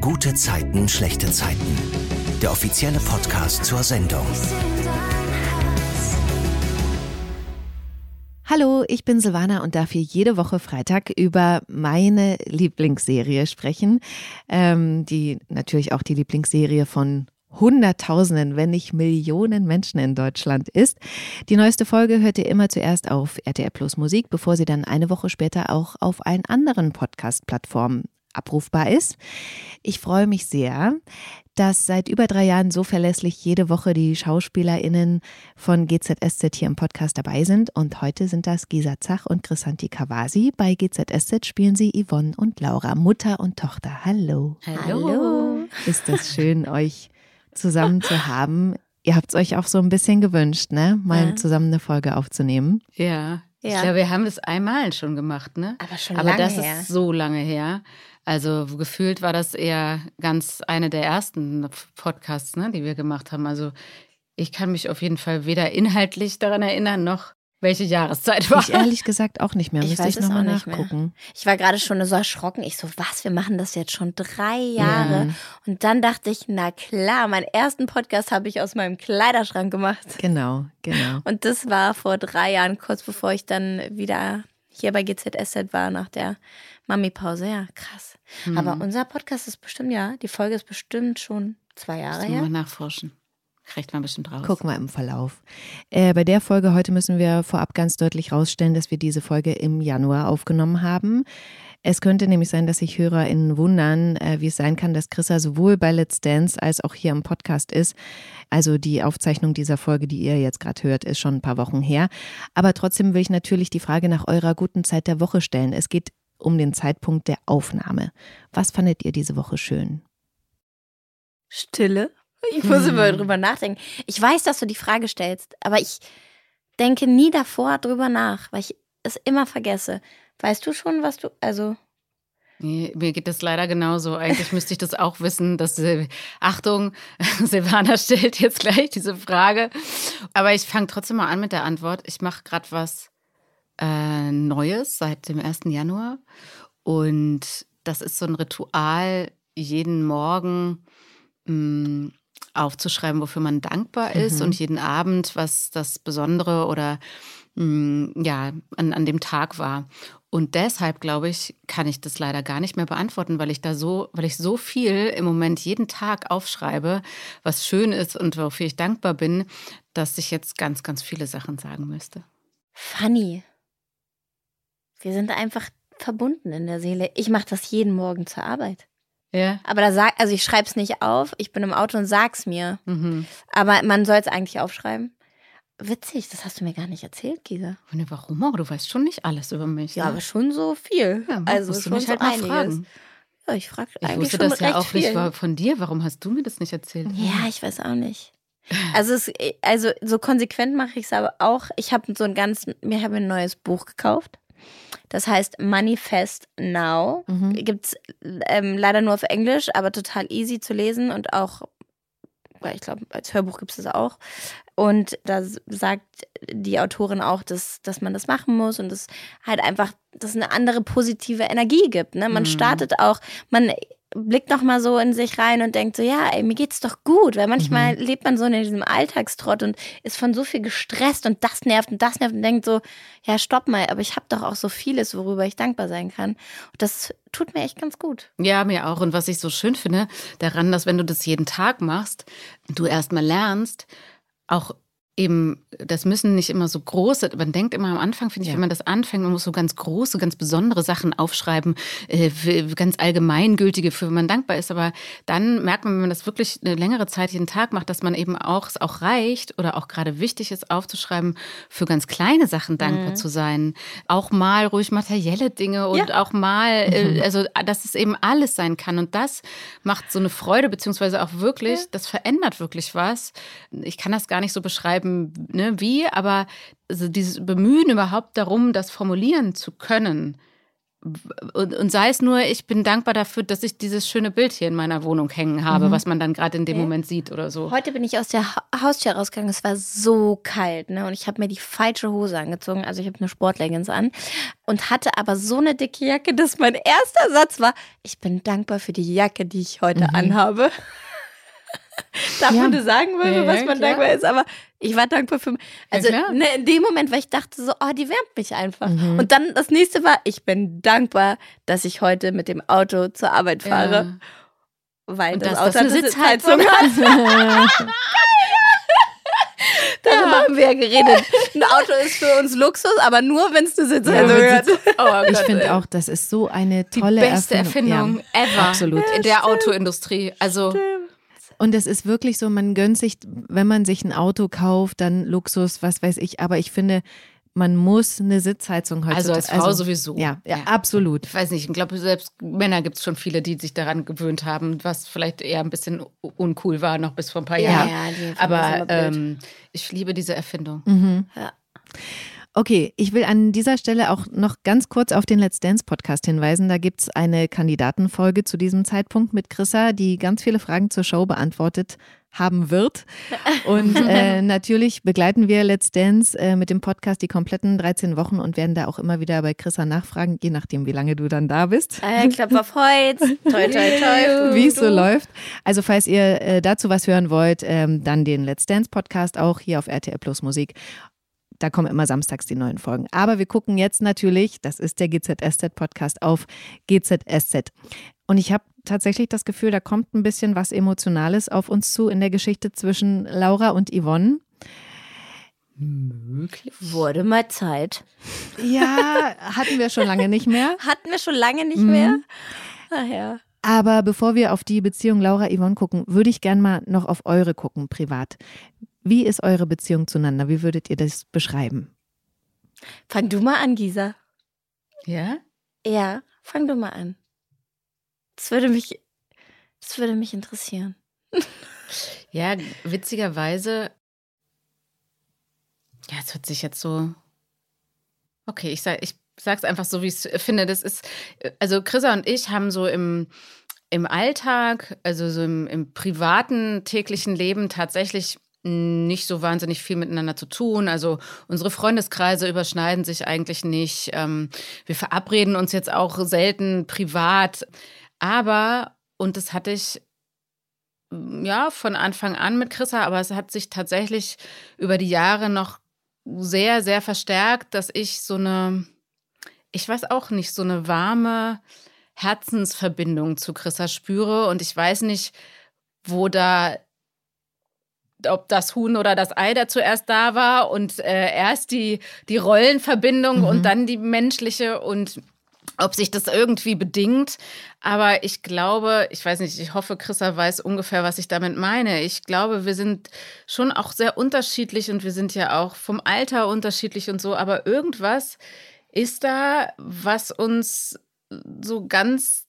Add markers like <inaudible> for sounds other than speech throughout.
Gute Zeiten, schlechte Zeiten. Der offizielle Podcast zur Sendung. Hallo, ich bin Silvana und darf hier jede Woche Freitag über meine Lieblingsserie sprechen, ähm, die natürlich auch die Lieblingsserie von Hunderttausenden, wenn nicht Millionen Menschen in Deutschland ist. Die neueste Folge hört ihr immer zuerst auf RTL Plus Musik, bevor sie dann eine Woche später auch auf allen anderen Podcast-Plattformen abrufbar ist. Ich freue mich sehr, dass seit über drei Jahren so verlässlich jede Woche die SchauspielerInnen von GZSZ hier im Podcast dabei sind. Und heute sind das Gisa Zach und Chrisanti Kawasi. Bei GZSZ spielen sie Yvonne und Laura, Mutter und Tochter. Hallo. Hallo. Ist das schön, euch zusammen zu haben. Ihr habt es euch auch so ein bisschen gewünscht, ne? Mal Ja. zusammen eine Folge aufzunehmen. Ja. Ich Ja. glaube, wir haben das einmal schon gemacht, ne? Aber schon Aber lange das her. ist so lange her. Also gefühlt war das eher ganz eine der ersten Podcasts, ne, die wir gemacht haben. Also ich kann mich auf jeden Fall weder inhaltlich daran erinnern, noch welche Jahreszeit war. Ich ehrlich gesagt auch nicht mehr. Ich Müsste ich nochmal nachgucken. Ich war gerade schon so erschrocken. Ich so, was, wir machen das jetzt schon drei Jahre. Ja. Und dann dachte ich, na klar, meinen ersten Podcast habe ich aus meinem Kleiderschrank gemacht. Genau, genau. Und das war vor drei Jahren, kurz bevor ich dann wieder hier bei GZSZ war, nach der Mami-Pause. Ja, krass. Hm. Aber unser Podcast ist bestimmt, ja, die Folge ist bestimmt schon zwei Jahre Müssen wir her. mal nachforschen. Kriegt man bestimmt raus. Gucken wir im Verlauf. Äh, bei der Folge heute müssen wir vorab ganz deutlich rausstellen, dass wir diese Folge im Januar aufgenommen haben. Es könnte nämlich sein, dass sich HörerInnen wundern, äh, wie es sein kann, dass Chrissa sowohl bei Let's Dance als auch hier im Podcast ist. Also die Aufzeichnung dieser Folge, die ihr jetzt gerade hört, ist schon ein paar Wochen her. Aber trotzdem will ich natürlich die Frage nach eurer guten Zeit der Woche stellen. Es geht um den Zeitpunkt der Aufnahme. Was fandet ihr diese Woche schön? Stille. Ich muss Hm. immer drüber nachdenken. Ich weiß, dass du die Frage stellst, aber ich denke nie davor drüber nach, weil ich es immer vergesse. Weißt du schon, was du, also, Nee, mir geht das leider genauso. Eigentlich müsste ich das auch wissen, dass Sil Achtung, <laughs> Silvana stellt jetzt gleich diese Frage. Aber ich fange trotzdem mal an mit der Antwort. Ich mache gerade was äh, Neues seit dem 1. Januar. Und das ist so ein Ritual, jeden Morgen mh, aufzuschreiben, wofür man dankbar ist Mhm. und jeden Abend, was das Besondere oder mh, ja, an, an dem Tag war. Und deshalb, glaube ich, kann ich das leider gar nicht mehr beantworten, weil ich da so, weil ich so viel im Moment jeden Tag aufschreibe, was schön ist und wofür ich dankbar bin, dass ich jetzt ganz, ganz viele Sachen sagen müsste. funny. Wir sind einfach verbunden in der Seele. Ich mache das jeden Morgen zur Arbeit. Ja. Aber da sag, also ich schreibe es nicht auf, ich bin im Auto und sag's mir. Mhm. Aber man soll es eigentlich aufschreiben. Witzig, das hast du mir gar nicht erzählt, Gisa. Und warum auch? Du weißt schon nicht alles über mich. Ja, ne? aber schon so viel. ja, also musst du schon mich halt so mal einiges. fragen. Ja, ich frage Ich eigentlich wusste schon das ja auch viel. nicht von dir. Warum hast du mir das nicht erzählt? Ja, ich weiß auch nicht. Also, es, also so konsequent mache ich es aber auch. Ich habe so ein ganz, mir habe ein neues Buch gekauft. Das heißt Manifest Now. Mhm. Gibt es ähm, leider nur auf Englisch, aber total easy zu lesen und auch, ich glaube, als Hörbuch gibt es das auch. Und da sagt die Autorin auch, dass, dass man das machen muss und es halt einfach, dass eine andere positive Energie gibt. Ne? Man Mhm. startet auch, man blickt noch mal so in sich rein und denkt so, ja, ey, mir geht's doch gut, weil manchmal lebt man so in diesem Alltagstrott und ist von so viel gestresst und das nervt und das nervt und denkt so, ja, stopp mal, aber ich habe doch auch so vieles, worüber ich dankbar sein kann. Und das tut mir echt ganz gut. Ja, mir auch. Und was ich so schön finde daran, dass wenn du das jeden Tag machst, du erstmal lernst, auch eben, das müssen nicht immer so große, man denkt immer am Anfang, finde ich, Ja. wenn man das anfängt, man muss so ganz große, ganz besondere Sachen aufschreiben, äh, ganz allgemeingültige, für man dankbar ist. Aber dann merkt man, wenn man das wirklich eine längere Zeit jeden Tag macht, dass man eben auch, es auch reicht oder auch gerade wichtig ist, aufzuschreiben, für ganz kleine Sachen dankbar zu sein. Auch mal ruhig materielle Dinge und auch mal, äh, <laughs> also dass es eben alles sein kann. Und das macht so eine Freude, beziehungsweise auch wirklich, das verändert wirklich was. Ich kann das gar nicht so beschreiben, ne, wie, aber also dieses Bemühen überhaupt darum, das formulieren zu können, und, und sei es nur, ich bin dankbar dafür, dass ich dieses schöne Bild hier in meiner Wohnung hängen habe, mhm. was man dann gerade in dem okay. Moment sieht oder so. Heute bin ich aus der ha Haustür rausgegangen, es war so kalt, ne? Und ich habe mir die falsche Hose angezogen, also ich habe eine Sportleggings an und hatte aber so eine dicke Jacke, dass mein erster Satz war, ich bin dankbar für die Jacke, die ich heute mhm. anhabe. <laughs> Darf ja. man das sagen, ja, was man klar. dankbar ist, aber ich war dankbar für. Also ja, ne, in dem Moment, weil ich dachte so, oh, die wärmt mich einfach. Mhm. Und dann das nächste war, ich bin dankbar, dass ich heute mit dem Auto zur Arbeit fahre. Ja. Weil Und das, das Auto das eine Sitzheizung hat. <laughs> Darüber ja. haben wir ja geredet. Ein Auto ist für uns Luxus, aber nur, wenn es eine Sitzheizung ja, hat. <laughs> Oh ich finde auch, das ist so eine tolle Die beste Erfindung, Erfindung ever. Absolut. in der Autoindustrie. Also Stimmt. Und es ist wirklich so, man gönnt sich, wenn man sich ein Auto kauft, dann Luxus, was weiß ich. Aber ich finde, man muss eine Sitzheizung heutzutage. Also als Frau also, sowieso. Ja, ja, ja, absolut. Ich weiß nicht, ich glaube, selbst Männer gibt es schon viele, die sich daran gewöhnt haben, was vielleicht eher ein bisschen uncool war, noch bis vor ein paar Jahren. Ja, ja, Aber ähm, ich liebe diese Erfindung. Mhm. Ja. Okay, ich will an dieser Stelle auch noch ganz kurz auf den Let's Dance Podcast hinweisen. Da gibt es eine Kandidatenfolge zu diesem Zeitpunkt mit Chrissa, die ganz viele Fragen zur Show beantwortet haben wird. <laughs> Und äh, natürlich begleiten wir Let's Dance äh, mit dem Podcast die kompletten 13 Wochen und werden da auch immer wieder bei Chrissa nachfragen, je nachdem, wie lange du dann da bist. Äh, Klapp auf Holz, toi, toi, toi. Wie es so läuft. Also, falls ihr äh, dazu was hören wollt, ähm, dann den Let's Dance Podcast auch hier auf RTL Plus Musik. Da kommen immer samstags die neuen Folgen. Aber wir gucken jetzt natürlich, das ist der GZSZ Podcast auf GZSZ. Und ich habe tatsächlich das Gefühl, da kommt ein bisschen was Emotionales auf uns zu in der Geschichte zwischen Laura und Yvonne. Möglich. Wurde mal Zeit. Ja, hatten wir schon lange nicht mehr. <laughs> Hatten wir schon lange nicht mhm. mehr. Ach ja. Aber bevor wir auf die Beziehung Laura-Yvonne gucken, würde ich gerne mal noch auf eure gucken, privat. Wie ist eure Beziehung zueinander? Wie würdet ihr das beschreiben? Fang du mal an, Gisa. Ja? Ja, fang du mal an. Das würde mich, das würde mich interessieren. <laughs> ja, witzigerweise, ja, es hört sich jetzt so. Okay, ich sag, ich sag's einfach so, wie ich es finde. Das ist, also Chrissa und ich haben so im, im Alltag, also so im, im privaten täglichen Leben tatsächlich nicht so wahnsinnig viel miteinander zu tun. Also unsere Freundeskreise überschneiden sich eigentlich nicht. Ähm, wir verabreden uns jetzt auch selten privat. Aber, und das hatte ich ja von Anfang an mit Chrissa, aber es hat sich tatsächlich über die Jahre noch sehr, sehr verstärkt, dass ich so eine, ich weiß auch nicht, so eine warme Herzensverbindung zu Chrissa spüre. Und ich weiß nicht, wo da ob das Huhn oder das Ei da zuerst da war und äh, erst die, die Rollenverbindung mhm. und dann die menschliche und ob sich das irgendwie bedingt. Aber ich glaube, ich weiß nicht, ich hoffe, Chrissa weiß ungefähr, was ich damit meine. Ich glaube, wir sind schon auch sehr unterschiedlich und wir sind ja auch vom Alter unterschiedlich und so. Aber irgendwas ist da, was uns so ganz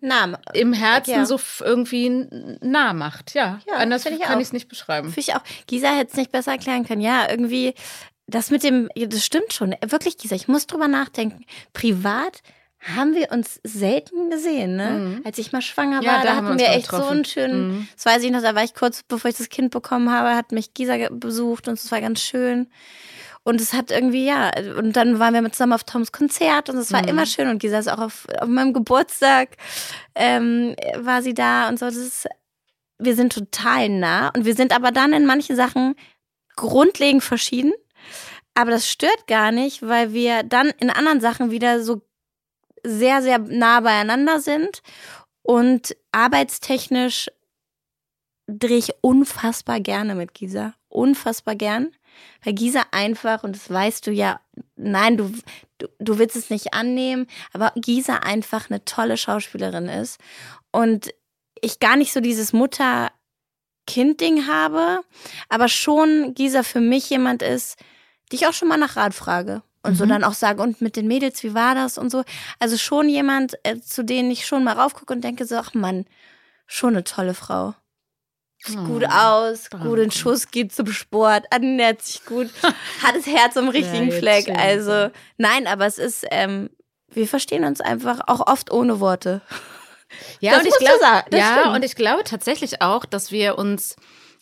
nah, im Herzen ja. so irgendwie nah macht. Ja, ja anders ich kann ich es nicht beschreiben. Finde ich auch. Gisa hätte es nicht besser erklären können. Ja, irgendwie, das mit dem, das stimmt schon. Wirklich, Gisa, ich muss drüber nachdenken. Privat haben wir uns selten gesehen, ne? Mhm. Als ich mal schwanger ja, war, da, hatten wir, echt getroffen. so einen schönen, mhm. das weiß ich noch, da war ich kurz bevor ich das Kind bekommen habe, hat mich Gisa besucht und es war ganz schön. Und es hat irgendwie, ja, und dann waren wir zusammen auf Toms Konzert und es war mhm. immer schön. Und Gisa ist auch auf, auf meinem Geburtstag, ähm, war sie da und so. Das ist, wir sind total nah und wir sind aber dann in manchen Sachen grundlegend verschieden. Aber das stört gar nicht, weil wir dann in anderen Sachen wieder so sehr, sehr nah beieinander sind und arbeitstechnisch drehe ich unfassbar gerne mit Gisa. Unfassbar gern weil Gisa einfach, und das weißt du ja, nein, du, du, du willst es nicht annehmen, aber Gisa einfach eine tolle Schauspielerin ist. Und ich gar nicht so dieses Mutter-Kind-Ding habe, aber schon Gisa für mich jemand ist, die ich auch schon mal nach Rat frage. Und mhm. so dann auch sage, und mit den Mädels, wie war das und so. Also schon jemand, äh, zu denen ich schon mal raufgucke und denke so, ach Mann, schon eine tolle Frau. Sieht gut aus, danke. gut in Schuss, geht zum Sport, ernährt sich gut, <laughs> hat das Herz am richtigen ja, Fleck. Also nein, aber es ist, ähm, wir verstehen uns einfach auch oft ohne Worte. <laughs> Ja, Das und ich glaube, ja, stimmt. und ich glaube tatsächlich auch, dass wir uns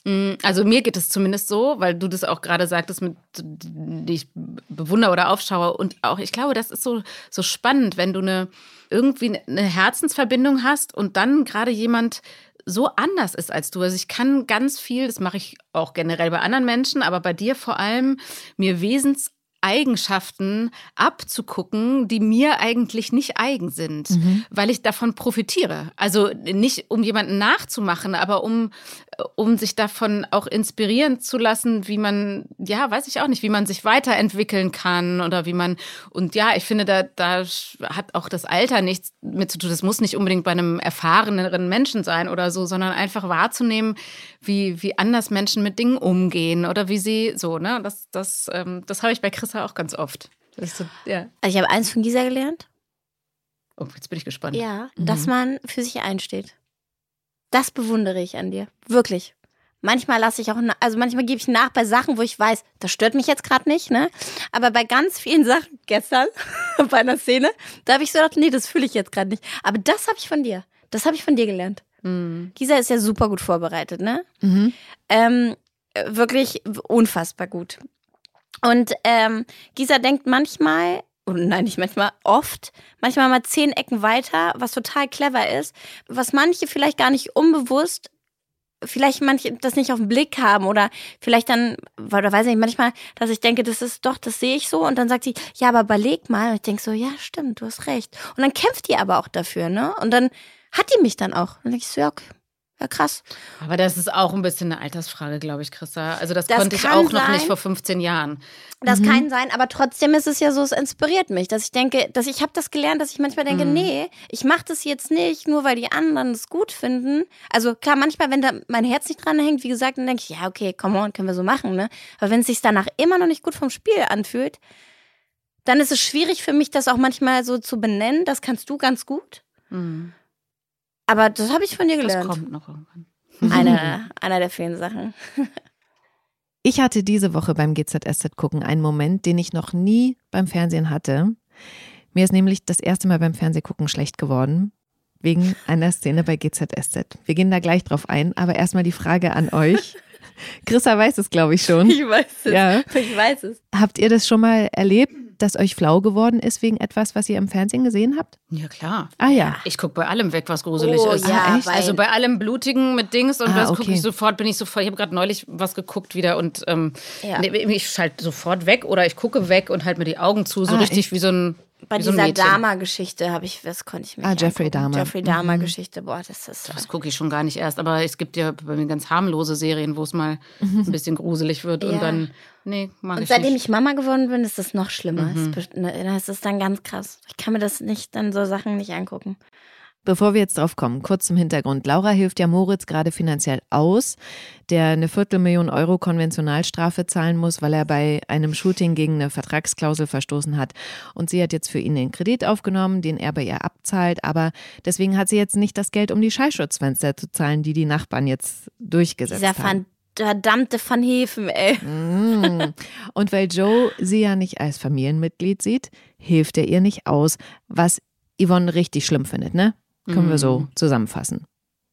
mh, also mir geht es zumindest so, weil du das auch gerade sagtest, mit die ich bewundere oder aufschaue. Und auch, ich glaube, das ist so, so spannend, wenn du eine irgendwie eine Herzensverbindung hast und dann gerade jemand so anders ist als du. Also ich kann ganz viel, das mache ich auch generell bei anderen Menschen, aber bei dir vor allem, mir Wesens Eigenschaften abzugucken, die mir eigentlich nicht eigen sind, weil ich davon profitiere. Also nicht um jemanden nachzumachen, aber um, um sich davon auch inspirieren zu lassen, wie man, ja, weiß ich auch nicht, wie man sich weiterentwickeln kann oder wie man, und ja, ich finde, da, da hat auch das Alter nichts mit zu tun. Das muss nicht unbedingt bei einem erfahreneren Menschen sein oder so, sondern einfach wahrzunehmen, wie, wie anders Menschen mit Dingen umgehen oder wie sie so, ne? Das, das, ähm, das habe ich bei Chrissa auch ganz oft. So, ja. Also ich habe eins von Gisa gelernt. Oh, jetzt bin ich gespannt. Ja, dass man für sich einsteht. Das bewundere ich an dir. Wirklich. Manchmal lasse ich auch, also manchmal gebe ich nach bei Sachen, wo ich weiß, das stört mich jetzt gerade nicht, ne? Aber bei ganz vielen Sachen, gestern <laughs> bei einer Szene, da habe ich so gedacht, nee, das fühle ich jetzt gerade nicht. Aber das habe ich von dir. Das habe ich von dir gelernt. Mhm. Gisa ist ja super gut vorbereitet, ne? Mhm. Ähm, äh, wirklich unfassbar gut. Und ähm, Gisa denkt manchmal, oder nein, nicht manchmal, oft, manchmal mal zehn Ecken weiter, was total clever ist, was manche vielleicht gar nicht unbewusst, vielleicht manche das nicht auf den Blick haben oder vielleicht dann, oder weiß ich nicht, manchmal, dass ich denke, das ist doch, das sehe ich so und dann sagt sie, ja, aber überleg mal. Und ich denke so, ja, stimmt, du hast recht. Und dann kämpft die aber auch dafür, ne? Und dann hat die mich dann auch. Und dann denke ich so, ja, okay, ja, krass. Aber das ist auch ein bisschen eine Altersfrage, glaube ich, Chrissa. Also das, Das konnte ich auch noch sein. nicht vor 15 Jahren. Das kann sein, aber trotzdem ist es ja so, es inspiriert mich, dass ich denke, dass ich habe das gelernt, dass ich manchmal denke, nee, ich mache das jetzt nicht, nur weil die anderen es gut finden. Also klar, manchmal, wenn da mein Herz nicht dran hängt, wie gesagt, dann denke ich, ja, okay, come on, können wir so machen, ne? Aber wenn es sich danach immer noch nicht gut vom Spiel anfühlt, dann ist es schwierig für mich, das auch manchmal so zu benennen. Das kannst du ganz gut. Mhm. Aber das habe ich von dir Das gelernt. kommt noch irgendwann. Eine, <laughs> einer der vielen Sachen. <laughs> Ich hatte diese Woche beim GZSZ gucken einen Moment, den ich noch nie beim Fernsehen hatte. Mir ist nämlich das erste Mal beim Fernsehgucken schlecht geworden. Wegen einer Szene bei GZSZ. Wir gehen da gleich drauf ein, aber erstmal die Frage an euch. <laughs> Chrissa weiß es, glaube ich, schon. Ich weiß es. Ja. Ich weiß es. Habt ihr das schon mal erlebt, dass euch flau geworden ist wegen etwas, was ihr im Fernsehen gesehen habt? Ja, klar. Ah ja. Ich gucke bei allem weg, was gruselig Oh, ist. ja, Ah, Also bei allem Blutigen mit Dings und Ah, das gucke okay. ich sofort, bin ich sofort, ich habe gerade neulich was geguckt wieder und ähm, Ja. nee, ich schalte sofort weg oder ich gucke weg und halte mir die Augen zu, so Ah, richtig echt? wie so ein Bei so dieser. Dahmer-Geschichte habe ich, das konnte ich mir Ah, Jeffrey. Dahmer. Jeffrey Dahmer-Geschichte, boah, das ist. Das gucke ich schon gar nicht erst, aber es gibt ja bei mir ganz harmlose Serien, wo es mal ein bisschen gruselig wird Ja. und dann, nee, mag Und ich seitdem nicht. ich Mama geworden bin, ist das noch schlimmer. Mhm. Ne, Das ist dann ganz krass. Ich kann mir das nicht, dann so Sachen nicht angucken. Bevor wir jetzt drauf kommen, kurz zum Hintergrund. Laura hilft ja Moritz gerade finanziell aus, der eine Viertelmillion Euro Konventionalstrafe zahlen muss, weil er bei einem Shooting gegen eine Vertragsklausel verstoßen hat. Und sie hat jetzt für ihn den Kredit aufgenommen, den er bei ihr abzahlt. Aber deswegen hat sie jetzt nicht das Geld, um die Schallschutzfenster zu zahlen, die die Nachbarn jetzt durchgesetzt Dieser haben. verdammte Van Heven, ey. Mm. Und weil Joe sie ja nicht als Familienmitglied sieht, hilft er ihr nicht aus, was Yvonne richtig schlimm findet, ne? Können wir so zusammenfassen.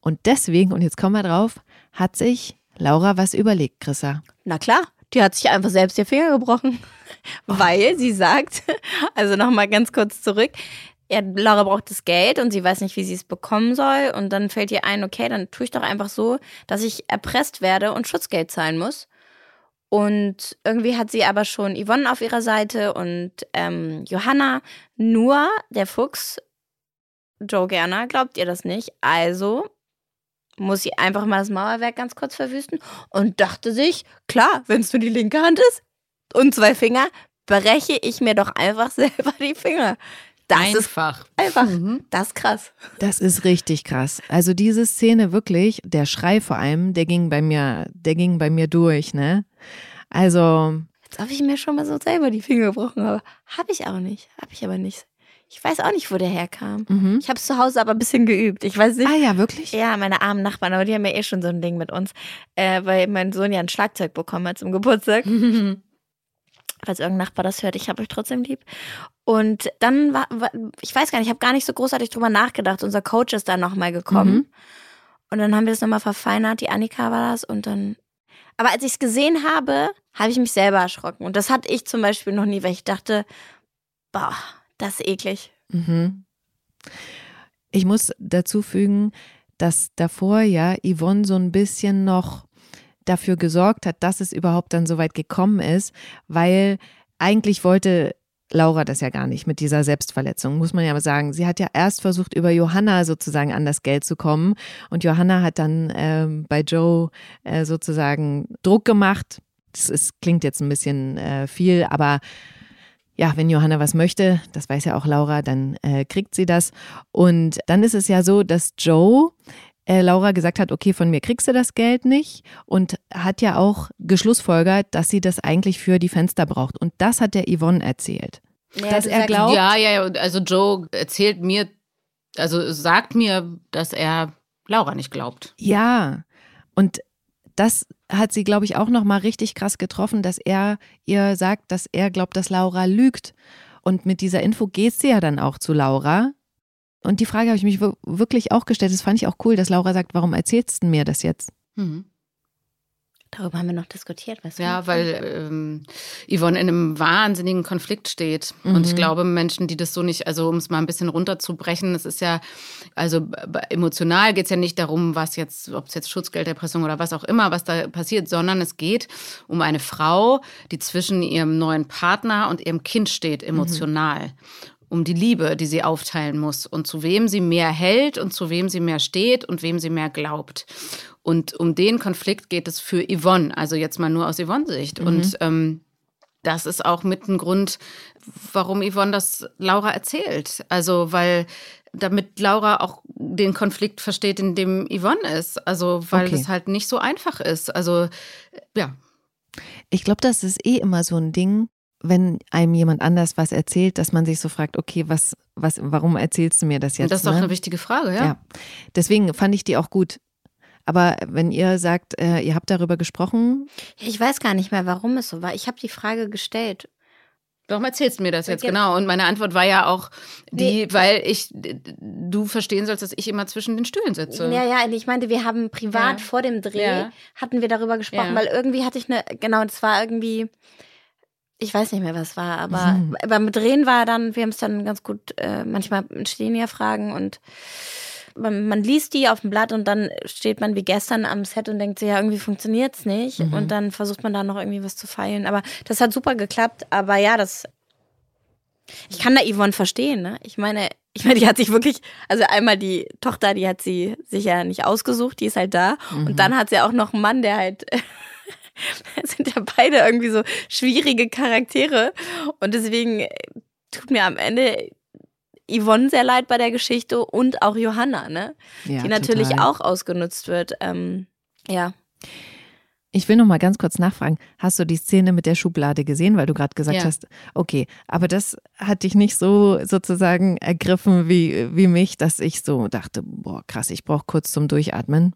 Und deswegen, und jetzt kommen wir drauf, hat sich Laura was überlegt, Chrissa. Na klar, die hat sich einfach selbst die Finger gebrochen. <laughs> Weil sie sagt, <laughs> also nochmal ganz kurz zurück, ja, Laura braucht das Geld und sie weiß nicht, wie sie es bekommen soll. Und dann fällt ihr ein, okay, dann tue ich doch einfach so, dass ich erpresst werde und Schutzgeld zahlen muss. Und irgendwie hat sie aber schon Yvonne auf ihrer Seite und ähm, Johanna. Nur der Fuchs, Joe Gerner, glaubt ihr das nicht. Also muss sie einfach mal das Mauerwerk ganz kurz verwüsten und dachte sich, klar, wenn es nur die linke Hand ist und zwei Finger, breche ich mir doch einfach <laughs> selber die Finger. Das ist Einfach. einfach, Mhm. das ist krass. Das ist richtig krass. Also diese Szene wirklich, der Schrei vor allem, der ging bei mir, der ging bei mir durch, ne? Also, Als ob ich mir schon mal so selber die Finger gebrochen habe. Habe ich auch nicht, habe ich aber nicht. Ich weiß auch nicht, wo der herkam. mhm. Ich habe es zu Hause aber ein bisschen geübt. Ich weiß nicht. ah ja, wirklich? Ja, meine armen Nachbarn, aber die haben ja eh schon so ein Ding mit uns, äh, weil mein Sohn ja ein Schlagzeug bekommen hat zum Geburtstag. <laughs> falls irgendein Nachbar das hört, ich habe euch trotzdem lieb. Und dann war, war ich weiß gar nicht, ich habe gar nicht so großartig drüber nachgedacht. Unser Coach ist dann nochmal gekommen. Mhm. Und dann haben wir es nochmal verfeinert. Die Annika war das. Und dann. Aber als ich es gesehen habe, habe ich mich selber erschrocken. Und das hatte ich zum Beispiel noch nie, weil ich dachte, boah, das ist eklig. Mhm. Ich muss dazu fügen, dass davor ja Yvonne so ein bisschen noch dafür gesorgt hat, dass es überhaupt dann so weit gekommen ist, weil eigentlich wollte Laura das ja gar nicht mit dieser Selbstverletzung, muss man ja sagen. Sie hat ja erst versucht, über Johanna sozusagen an das Geld zu kommen. Und Johanna hat dann ähm, bei Joe äh, sozusagen Druck gemacht. Das ist, klingt jetzt ein bisschen äh, viel, aber ja, wenn Johanna was möchte, das weiß ja auch Laura, dann äh, kriegt sie das. Und dann ist es ja so, dass Joe äh, Laura gesagt hat, okay, von mir kriegst du das Geld nicht und hat ja auch geschlussfolgert, dass sie das eigentlich für die Fenster braucht. Und das hat der Yvonne erzählt. Ja, dass er glaubt, Ja, ja, ja. Also Joe erzählt mir, also sagt mir, dass er Laura nicht glaubt. Ja, und das hat sie, glaube ich, auch noch mal richtig krass getroffen, dass er ihr sagt, dass er glaubt, dass Laura lügt. Und mit dieser Info geht sie ja dann auch zu Laura. Und die Frage habe ich mich wir- wirklich auch gestellt. Das fand ich auch cool, dass Laura sagt, warum erzählst du mir das jetzt? Mhm. Darüber haben wir noch diskutiert, weißt du? Ja, weil ähm, Yvonne in einem wahnsinnigen Konflikt steht. Und ich Mhm. glaube, Menschen, die das so nicht, also um es mal ein bisschen runterzubrechen, es ist ja, also emotional geht es ja nicht darum, was jetzt, ob es jetzt Schutzgelderpressung oder was auch immer, was da passiert, sondern es geht um eine Frau, die zwischen ihrem neuen Partner und ihrem Kind steht, emotional. Um die Liebe, die sie aufteilen muss und zu wem sie mehr hält und zu wem sie mehr steht und wem sie mehr glaubt. Und um den Konflikt geht es für Yvonne, also jetzt mal nur aus Yvonne Sicht. Und ähm, das ist auch mit ein Grund, warum Yvonne das Laura erzählt. Also, weil damit Laura auch den Konflikt versteht, in dem Yvonne ist. Also, weil Okay. das halt nicht so einfach ist. Also, ja. Ich glaube, das ist eh immer so ein Ding, wenn einem jemand anders was erzählt, dass man sich so fragt, okay, was, was, warum erzählst du mir das jetzt? Und das ist doch ne? eine wichtige Frage, ja. Ja. Deswegen fand ich die auch gut. Aber wenn ihr sagt, äh, ihr habt darüber gesprochen, Ja, ich weiß gar nicht mehr, warum es so war. Ich habe die Frage gestellt. Warum erzählst du mir das jetzt Ge- genau? Und meine Antwort war ja auch die, Nee. weil ich du verstehen sollst, dass ich immer zwischen den Stühlen sitze. Ja, ja, ich meinte, wir haben privat Ja. vor dem Dreh, Ja. hatten wir darüber gesprochen, Ja. weil irgendwie hatte ich eine, genau, das war irgendwie, ich weiß nicht mehr, was war, aber Mhm. beim Drehen war dann, wir haben es dann ganz gut, äh, manchmal entstehen ja Fragen und man, man liest die auf dem Blatt und dann steht man wie gestern am Set und denkt sich, ja, irgendwie funktioniert's nicht. Mhm. Und dann versucht man da noch irgendwie was zu feilen. Aber das hat super geklappt. Aber ja, das. Ich kann da Yvonne verstehen, ne? Ich meine, ich meine, die hat sich wirklich, also einmal die Tochter, die hat sie sich ja nicht ausgesucht, die ist halt da. Und dann hat sie auch noch einen Mann, der halt. <laughs> Sind ja beide irgendwie so schwierige Charaktere. Und deswegen äh, tut mir am Ende Yvonne sehr leid bei der Geschichte und auch Johanna, ne? ja, die natürlich total. auch ausgenutzt wird. Ähm, ja. Ich will noch mal ganz kurz nachfragen. Hast du die Szene mit der Schublade gesehen, weil du gerade gesagt Ja. hast, okay, aber das hat dich nicht so sozusagen ergriffen wie, wie mich, dass ich so dachte, boah, krass, ich brauche kurz zum Durchatmen.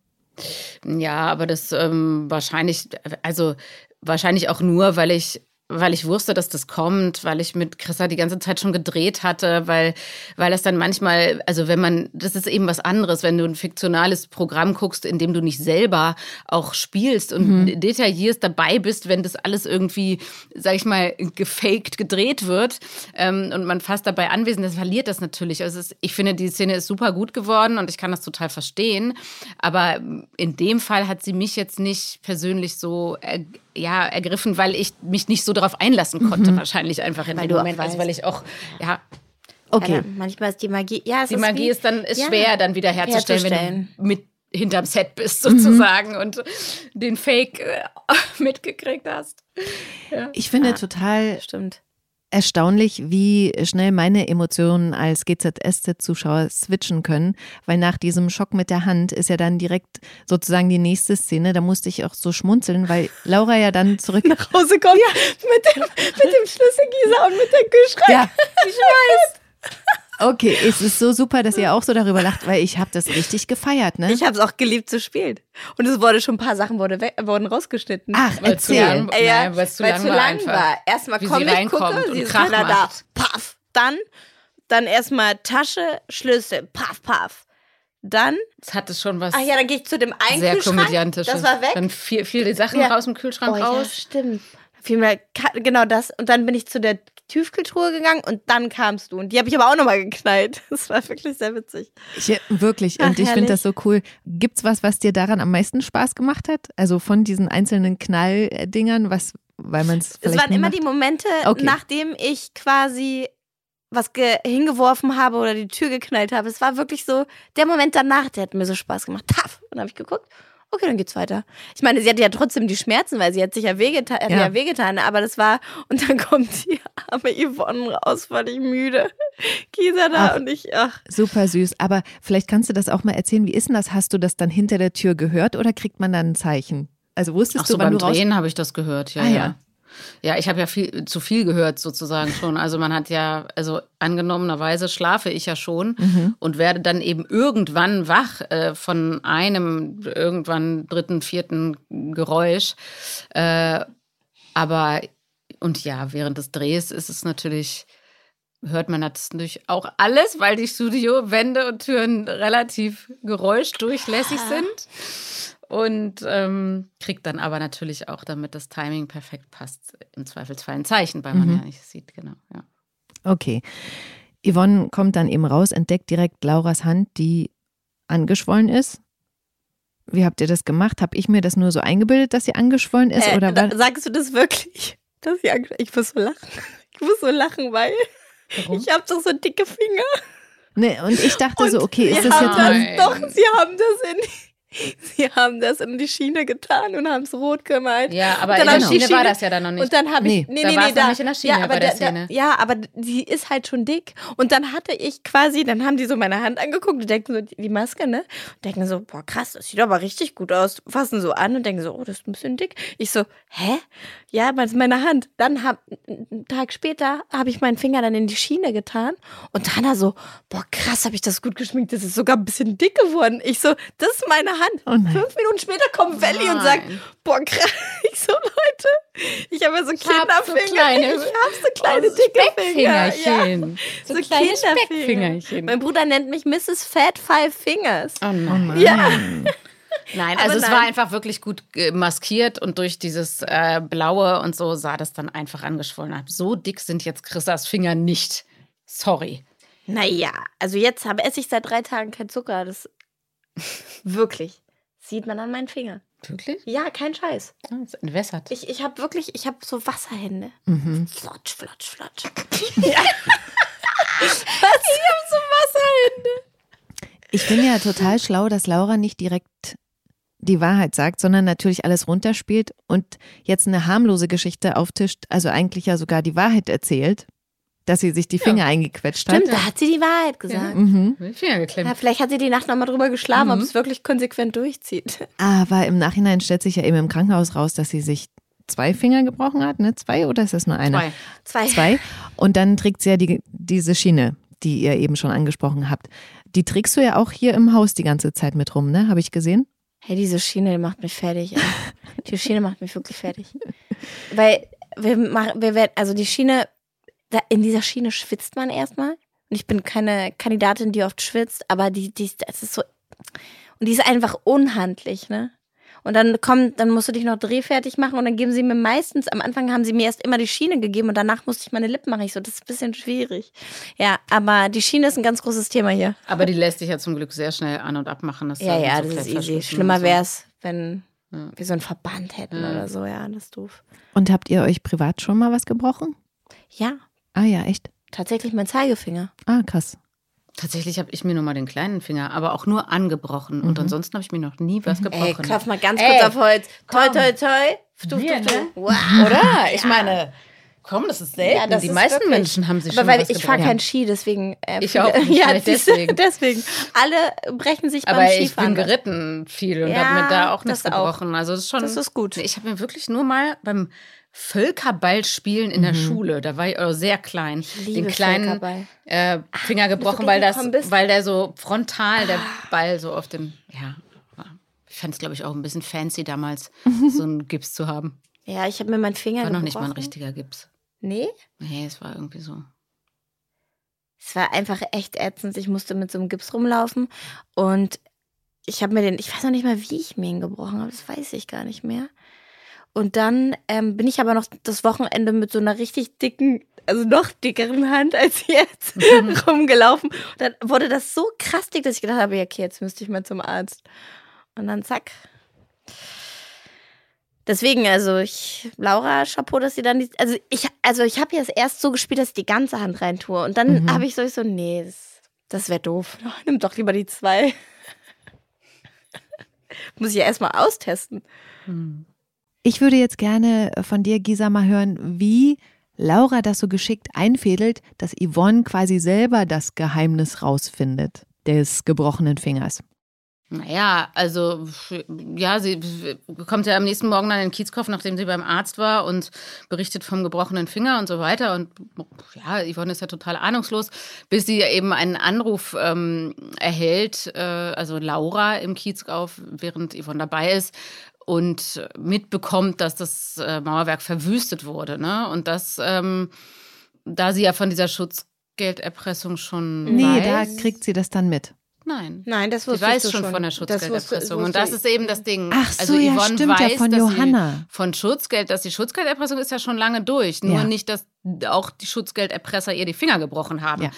Ja, aber das ähm, wahrscheinlich, also wahrscheinlich auch nur, weil ich weil ich wusste, dass das kommt, weil ich mit Chrissa die ganze Zeit schon gedreht hatte, weil, weil das dann manchmal, also wenn man, das ist eben was anderes, wenn du ein fiktionales Programm guckst, in dem du nicht selber auch spielst und detaillierst dabei bist, wenn das alles irgendwie, sag ich mal, gefaked gedreht wird ähm, und man fast dabei anwesend ist, verliert das natürlich. Also ist, ich finde, die Szene ist super gut geworden und ich kann das total verstehen, aber in dem Fall hat sie mich jetzt nicht persönlich so er, ja, ergriffen, weil ich mich nicht so darauf einlassen konnte, wahrscheinlich einfach in Weil dem Moment. Also weil ich auch, ja, Okay. Ja, manchmal ist die Magie. Ja, es die ist Magie wie, ist dann ist Ja. schwer dann wieder herzustellen, Herzustellen. wenn du mit hinterm Set bist sozusagen und den Fake äh, <laughs> mitgekriegt hast. Ich finde Ah. total Stimmt. Erstaunlich, wie schnell meine Emotionen als GZSZ-Zuschauer switchen können, weil nach diesem Schock mit der Hand ist ja dann direkt sozusagen die nächste Szene, da musste ich auch so schmunzeln, weil Laura ja dann zurück nach Hause kommt. mit, dem, mit dem Schlüsselgießer und mit der Kühlschrank. Ja. Ich weiß. <laughs> Okay, es ist so super, dass ihr auch so darüber lacht, weil ich habe das richtig gefeiert, ne? Ich habe es auch geliebt zu spielen. Und es wurde schon ein paar Sachen wurde weg, wurden rausgeschnitten. Ach, Weil zu erzähl. lang- Äh, ja, Nein, weil es zu weil lang zu war lang einfach. war. Erstmal reinkommt gucke, sie ist da. macht. Paff. Dann, dann erstmal Tasche, Schlüssel, paff, paff. Dann, Es hatte schon was ach ja, dann gehe ich zu dem einen sehr Kühlschrank. Das war weg. Dann fiel, fiel die Sachen Ja. raus dem Kühlschrank oh, ja, raus. stimmt. Vielmehr, genau das. Und dann bin ich zu der Tiefkühltruhe gegangen und dann kamst du. Und die habe ich aber auch nochmal geknallt. <laughs> Das war wirklich sehr witzig. Ich, wirklich, Ach, und ich finde das so cool. Gibt's was, was dir daran am meisten Spaß gemacht hat? Also von diesen einzelnen Knalldingern, was, weil man es Es vielleicht waren nie immer macht? die Momente, Okay. nachdem ich quasi was ge hingeworfen habe oder die Tür geknallt habe. Es war wirklich so, der Moment danach, der hat mir so Spaß gemacht. Taff! Und dann habe ich geguckt, okay, dann geht's weiter. Ich meine, sie hatte ja trotzdem die Schmerzen, weil sie hat sich ja wehgetan, Ja. ja. wehgetan, aber das war, und dann kommt die arme Yvonne raus, völlig müde. <laughs> Kisa da Ach. und ich, ach. Super süß. Aber vielleicht kannst du das auch mal erzählen. Wie ist denn das? Hast du das dann hinter der Tür gehört oder kriegt man dann ein Zeichen? Also wusstest Ach so, du, wann beim du raus... Drehen habe ich das gehört, ja. Ah, ja. ja. Ja, ich habe ja viel, zu viel gehört sozusagen schon. Also man hat ja, also angenommenerweise schlafe ich ja schon Mhm. und werde dann eben irgendwann wach äh, von einem irgendwann dritten, vierten Geräusch. Äh, aber und ja, während des Drehs ist es natürlich, hört man natürlich auch alles, weil die Studiowände und Türen relativ geräuschdurchlässig sind. Und ähm, kriegt dann aber natürlich auch, damit das Timing perfekt passt, im Zweifelsfall ein Zeichen, weil man Mhm. ja nicht sieht, genau. Ja. Okay. Yvonne kommt dann eben raus, entdeckt direkt Lauras Hand, die angeschwollen ist. Wie habt ihr das gemacht? Hab ich mir das nur so eingebildet, dass sie angeschwollen ist? Äh, oder war, sagst du das wirklich? <laughs> Dass ich, ange- ich muss so lachen. <laughs> Ich muss so lachen, weil <laughs> Warum? ich habe doch so dicke Finger. nee, und ich dachte so, Und okay, ist sie das jetzt das. Doch, sie haben das in Sie haben das in die Schiene getan und haben es rot gemalt. Ja, aber in der Schiene die war Schiene- das ja dann noch nicht. Und dann habe ich. Nee, da war's noch nicht in der Schiene ja, aber bei der da- da- Szene. ja, aber die ist halt schon dick. Und dann hatte ich quasi, dann haben die so meine Hand angeguckt und denken so, die Maske, ne? Und denken so, boah, krass, das sieht aber richtig gut aus. Fassen so an und denken so, oh, das ist ein bisschen dick. Ich so, hä? Ja, aber das ist meine Hand. Dann hab, einen Tag später habe ich meinen Finger dann in die Schiene getan und Hanna so, boah, krass, habe ich das gut geschminkt. Das ist sogar ein bisschen dick geworden. Ich so, das ist meine Hand. Oh nein. Fünf Minuten später kommt Welli und sagt, boah, krass. <laughs> Ich so, Leute, ich habe ja so hab so Kinderfinger. kleine- <laughs> ich habe so kleine Oh, dicke Finger. Ja. Speckfingerchen. So, So kleine. Speckfingerchen. Mein Bruder nennt mich Mrs. Fat Five Fingers. Oh Oh nein. Mann. Ja. <laughs> Nein, Aber also es nein. war einfach wirklich gut äh, maskiert und durch dieses äh, Blaue und so sah das dann einfach angeschwollen ab. So dick sind jetzt Chrissas Finger nicht. Sorry. Naja, also jetzt habe esse ich seit drei Tagen kein Zucker. Das wirklich sieht man an meinen Fingern. Wirklich? Ja, kein Scheiß. Ah, ist entwässert. Ich, ich habe wirklich, ich habe so Wasserhände. Mhm. Flotsch, flotsch, flotsch. <laughs> ja. Was? Ich habe so Wasserhände. Ich finde ja total schlau, dass Laura nicht direkt die Wahrheit sagt, sondern natürlich alles runterspielt und jetzt eine harmlose Geschichte auftischt, also eigentlich ja sogar die Wahrheit erzählt, dass sie sich die Finger eingequetscht hat. Stimmt, da hat sie die Wahrheit gesagt. Mhm. Die Finger Ja, geklemmt. vielleicht hat sie die Nacht nochmal drüber geschlafen, ob Mhm. es wirklich konsequent durchzieht. <laughs> Aber im Nachhinein stellt sich ja eben im Krankenhaus raus, dass sie sich zwei Finger gebrochen hat, ne? Zwei oder ist das nur einer? Zwei. Zwei. Zwei. Und dann trägt sie ja die, diese Schiene, die ihr eben schon angesprochen habt. Die trägst du ja auch hier im Haus die ganze Zeit mit rum, ne? Habe ich gesehen? Hey, diese Schiene die macht mich fertig. Die Schiene macht mich wirklich fertig. Weil wir machen, wir werden, also die Schiene, da, in dieser Schiene schwitzt man erstmal. Und ich bin keine Kandidatin, die oft schwitzt, aber die, die, das ist so, und die ist einfach unhandlich, ne? Und dann kommt, dann musst du dich noch drehfertig machen und dann geben sie mir meistens, am Anfang haben sie mir erst immer die Schiene gegeben und danach musste ich meine Lippen machen. Ich so, das ist ein bisschen schwierig. Ja, aber die Schiene ist ein ganz großes Thema hier. Aber die lässt sich ja zum Glück sehr schnell an- und abmachen. Das Ja, ja, so das ist easy. Schlimmer so. wäre es, wenn Ja. wir so einen Verband hätten Ja. oder so. Ja, das ist doof. Und habt ihr euch privat schon mal was gebrochen? Ja, Ah ja, echt? tatsächlich mein Zeigefinger. Ah, krass. Tatsächlich habe ich mir nur mal den kleinen Finger, aber auch nur angebrochen. Und ansonsten habe ich mir noch nie was gebrochen. Ey, klopf mal ganz Ey, kurz auf Holz. Toi, toi, toi. Stuf, Wir, ne? Wow. Oder? Ich meine, Komm, das ist selten. Ja, das die ist meisten wirklich- Menschen haben sich Aber schon weil was ich fahre kein Ski, deswegen. Äh, Ich auch nicht, <laughs> ja, deswegen. deswegen. Alle brechen sich Aber beim ich Skifahren. bin was. geritten viel und Ja, habe mir da auch nichts gebrochen. Also das ist schon. Das ist gut. Ich habe mir wirklich nur mal beim Völkerballspielen in der Schule, da war ich auch sehr klein, den kleinen Völkerball. äh, Finger gebrochen, du weil das, bist? weil der so frontal der Ball so auf dem, ja. Ich fand es glaube ich auch ein bisschen fancy damals, so einen Gips zu haben. Ja, ich habe mir meinen Finger War noch gebrochen. nicht mal ein richtiger Gips. Nee, Nee, es war irgendwie so. es war einfach echt ätzend. Ich musste mit so einem Gips rumlaufen und ich habe mir den, ich weiß noch nicht mal, wie ich mir ihn gebrochen habe, das weiß ich gar nicht mehr. Und dann ähm, bin ich aber noch das Wochenende mit so einer richtig dicken, also noch dickeren Hand als jetzt <laughs> <laughs> rumgelaufen. Und dann wurde das so krass dick, dass ich gedacht habe, ja, okay, jetzt müsste ich mal zum Arzt. Und dann zack. Deswegen, also ich, Laura, Chapeau, dass sie dann die, also ich, also ich habe jetzt erst so gespielt, dass ich die ganze Hand rein tue. Und dann Mhm. habe ich so, so, nee, das, das wäre doof. <laughs> Nimm doch lieber die zwei. Muss ich ja erstmal austesten. Ich würde jetzt gerne von dir, Gisa, mal hören, wie Laura das so geschickt einfädelt, dass Yvonne quasi selber das Geheimnis rausfindet des gebrochenen Fingers. Naja, also ja, sie kommt ja am nächsten Morgen dann in Kiezkopf, nachdem sie beim Arzt war und berichtet vom gebrochenen Finger und so weiter. Und ja, Yvonne ist ja total ahnungslos, bis sie eben einen Anruf ähm, erhält, äh, also Laura im Kiezkauf, während Yvonne dabei ist und mitbekommt, dass das äh, Mauerwerk verwüstet wurde. Ne? Und das, ähm, da sie ja von dieser Schutzgelderpressung schon Nee, weiß. da kriegt sie das dann mit. Nein. Nein, das Sie wusstest weiß schon, schon von der wusste- Schutzgelderpressung. wusste Und das ich. ist eben das Ding. Ach so, also ja, Yvonne stimmt ja, weiß, von dass Johanna. Sie von Schutzgeld, dass die Schutzgelderpressung ist ja schon lange durch. Nur Ja. nicht, dass auch die Schutzgelderpresser ihr die Finger gebrochen haben. Ja.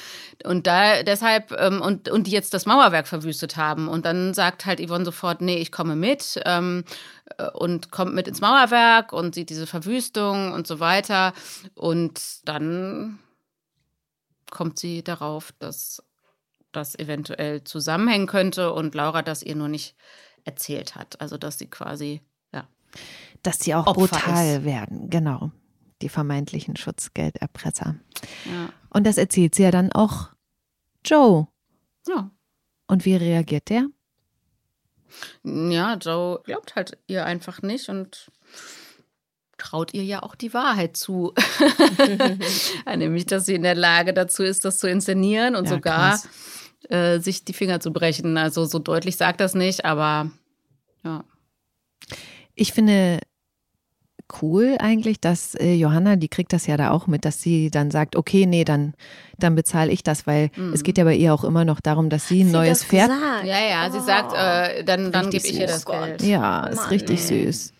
Und da deshalb, ähm, und, und die jetzt das Mauerwerk verwüstet haben. Und dann sagt halt Yvonne sofort, nee, ich komme mit. Ähm, äh, und kommt mit ins Mauerwerk und sieht diese Verwüstung und so weiter. Und dann kommt sie darauf, dass das eventuell zusammenhängen könnte und Laura das ihr nur nicht erzählt hat. Also dass sie quasi, ja. Dass sie auch Opfer brutal ist. werden, genau. Die vermeintlichen Schutzgelderpresser. Ja. Und das erzählt sie ja dann auch Joe. ja. Und wie reagiert der? Ja, Joe glaubt halt ihr einfach nicht und traut ihr ja auch die Wahrheit zu. <laughs> Nämlich, dass sie in der Lage dazu ist, das zu inszenieren und Ja, sogar äh, sich die Finger zu brechen. Also so deutlich sagt das nicht, aber ja. Ich finde cool eigentlich, dass äh, Johanna, die kriegt das ja da auch mit, dass sie dann sagt, okay, nee, dann, dann bezahle ich das, weil Mhm. es geht ja bei ihr auch immer noch darum, dass sie ein Sie neues Pferd. gesagt? Ja, ja, sie Oh. sagt, äh, dann, dann gebe ich ihr das Oh. Geld. Ja, ist Mann, richtig ey. süß.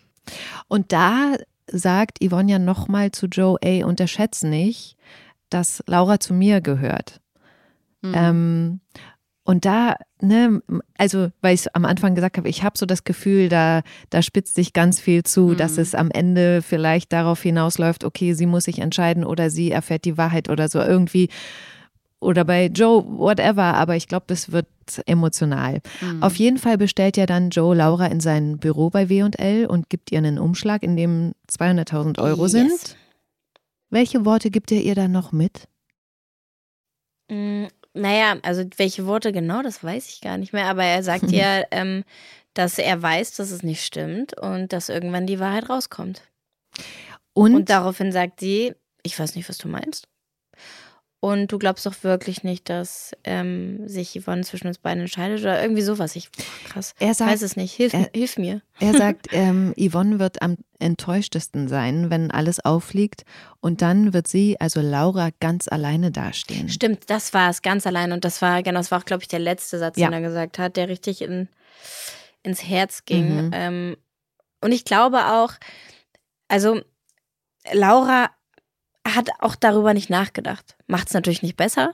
Und da sagt Yvonne ja nochmal zu Joe, ey, unterschätz nicht, dass Laura zu mir gehört. Mhm. Ähm, und da, ne, also, weil ich am Anfang gesagt habe, ich habe so das Gefühl, da, da spitzt sich ganz viel zu, dass Mhm. es am Ende vielleicht darauf hinausläuft, okay, sie muss sich entscheiden oder sie erfährt die Wahrheit oder so irgendwie. Oder bei Joe, whatever, aber ich glaube, das wird emotional. Mhm. Auf jeden Fall bestellt ja dann Joe Laura in sein Büro bei W&L und gibt ihr einen Umschlag, in dem 200.000 Euro Yes. sind. Welche Worte gibt er ihr dann noch mit? Mm, Naja, also welche Worte genau, das weiß ich gar nicht mehr. Aber er sagt <laughs> ja, ähm, dass er weiß, dass es nicht stimmt und dass irgendwann die Wahrheit rauskommt. Und, Und, daraufhin sagt sie, ich weiß nicht, was du meinst. Und du glaubst doch wirklich nicht, dass ähm, sich Yvonne zwischen uns beiden entscheidet oder irgendwie sowas. Ich, krass. er Ich weiß sagt, es nicht. Hilf, er- hilf mir. er sagt <laughs> ähm, Yvonne wird am enttäuschtesten sein, wenn alles auffliegt. Und dann wird sie, also Laura, ganz alleine dastehen. Stimmt, das war es ganz allein. Und das war, genau, das war auch, glaube ich, der letzte Satz, Ja. den er gesagt hat, der richtig in, ins Herz ging. Mhm. Ähm, und ich glaube auch, also Laura hat auch darüber nicht nachgedacht. Macht es natürlich nicht besser.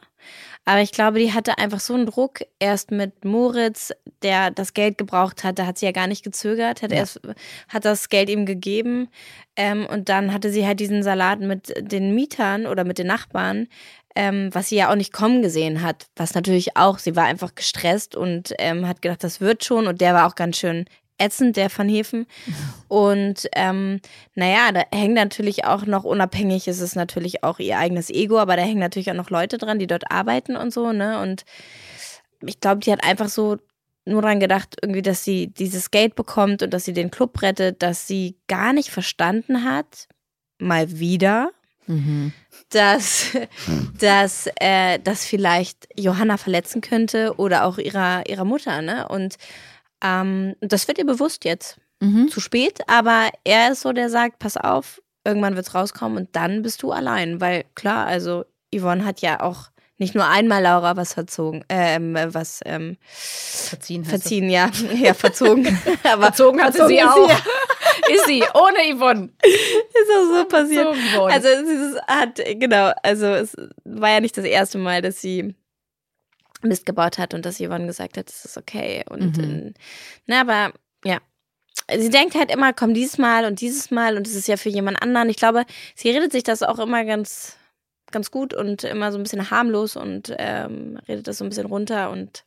Aber ich glaube, die hatte einfach so einen Druck. Erst mit Moritz, der das Geld gebraucht hat, da hat sie ja gar nicht gezögert, hat Ja. erst hat das Geld ihm gegeben. Ähm, und dann hatte sie halt diesen Salat mit den Mietern oder mit den Nachbarn, ähm, was sie ja auch nicht kommen gesehen hat. Was natürlich auch, sie war einfach gestresst und ähm, hat gedacht, das wird schon. Und der war auch ganz schön ätzend, der Van Hefen. Und ähm, naja, da hängt natürlich auch noch, unabhängig ist es natürlich auch ihr eigenes Ego, aber da hängen natürlich auch noch Leute dran, die dort arbeiten und so, ne? Und ich glaube, die hat einfach so nur daran gedacht, irgendwie, dass sie dieses Geld bekommt und dass sie den Club rettet, dass sie gar nicht verstanden hat, mal wieder, mhm. dass, <laughs> dass äh, das vielleicht Johanna verletzen könnte oder auch ihrer, ihrer Mutter, ne? Und ähm, das wird ihr bewusst jetzt. Mhm. Zu spät, aber er ist so, der sagt, pass auf, irgendwann wird es rauskommen und dann bist du allein. Weil klar, also Yvonne hat ja auch nicht nur einmal Laura was verzogen, ähm, was ähm, verziehen, verziehen, ja, <laughs> ja, verzogen. <laughs> Aber verzogen hat verzogen sie auch. Sie, ist sie ohne Yvonne. <laughs> Ist auch so passiert. Also es hat genau, also es war ja nicht das erste Mal, dass sie Mist gebaut hat und dass Yvonne gesagt hat, es ist okay und mhm. äh, na, aber ja, sie denkt halt immer, komm dieses Mal und dieses Mal und es ist ja für jemand anderen. Ich glaube, sie redet sich das auch immer ganz ganz gut und immer so ein bisschen harmlos und ähm, redet das so ein bisschen runter und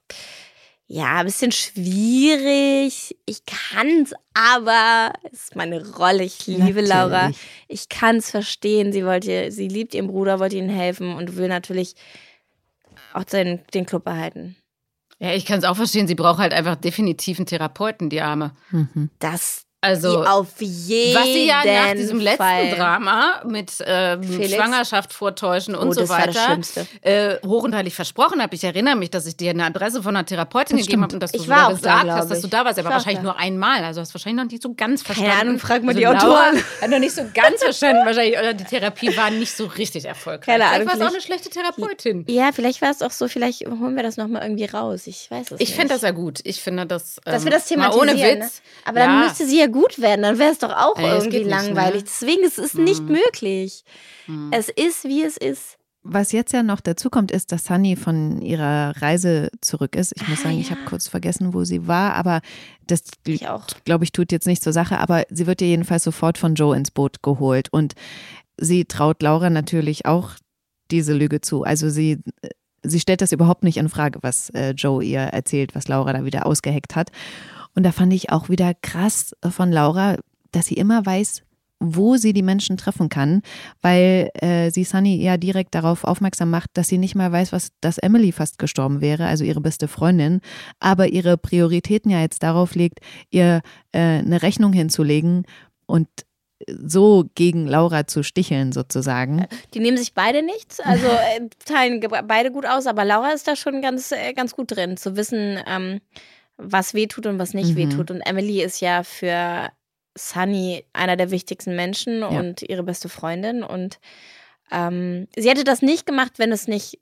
ja, ein bisschen schwierig. Ich kann's, aber es ist meine Rolle. Ich liebe natürlich. Laura. Ich kann's verstehen. Sie wollte, sie liebt ihren Bruder, wollte ihnen helfen und will natürlich auch den, den Club behalten. Ja, ich kann es auch verstehen. Sie braucht halt einfach definitiv einen Therapeuten, die Arme. Mhm. Das also auf jeden Fall. Was sie ja nach diesem letzten Fall. Drama mit ähm, Schwangerschaft vortäuschen und oh, so weiter äh, hoch und heilig versprochen habe. Ich erinnere mich, dass ich dir eine Adresse von einer Therapeutin das gegeben habe und dass du sogar gesagt da, hast, dass du da warst. Aber wahrscheinlich da. nur einmal. Also hast du wahrscheinlich noch nicht so ganz verstanden. Keine Ahnung, frag mal also die Autoren. Hat noch nicht so ganz verstanden wahrscheinlich. Oder die Therapie war nicht so richtig erfolgreich. Keine Ahnung. Vielleicht war es auch eine schlechte Therapeutin. Ja, vielleicht war es auch so, vielleicht holen wir das nochmal irgendwie raus. Ich weiß es ich nicht. Ich finde das ja gut. Ich finde das. Ähm, dass wir das thematisieren. Ohne Witz. Ne? Aber dann müsste sie ja gut werden, dann wäre es doch auch Ey, irgendwie langweilig. Nicht, ne? Deswegen ist es hm. nicht möglich. Hm. Es ist, wie es ist. Was jetzt ja noch dazu kommt, ist, dass Sunny von ihrer Reise zurück ist. Ich muss ah, sagen, ja. ich habe kurz vergessen, wo sie war, aber das, glaube ich, tut jetzt nicht zur Sache. Aber sie wird ja jedenfalls sofort von Joe ins Boot geholt. Und sie traut Laura natürlich auch diese Lüge zu. Also sie, sie stellt das überhaupt nicht in Frage, was äh, Joe ihr erzählt, was Laura da wieder ausgeheckt hat. Und da fand ich auch wieder krass von Laura, dass sie immer weiß, wo sie die Menschen treffen kann, weil äh, sie Sunny ja direkt darauf aufmerksam macht, dass sie nicht mal weiß, was, dass Emily fast gestorben wäre, also ihre beste Freundin, aber ihre Prioritäten ja jetzt darauf legt, ihr äh, eine Rechnung hinzulegen und so gegen Laura zu sticheln sozusagen. Die nehmen sich beide nichts, also <laughs> äh, teilen beide gut aus, aber Laura ist da schon ganz, äh, ganz gut drin, zu wissen, ähm, was wehtut und was nicht mhm. wehtut. Und Emily ist ja für Sunny einer der wichtigsten Menschen ja. und ihre beste Freundin. Und ähm, sie hätte das nicht gemacht, wenn es nicht,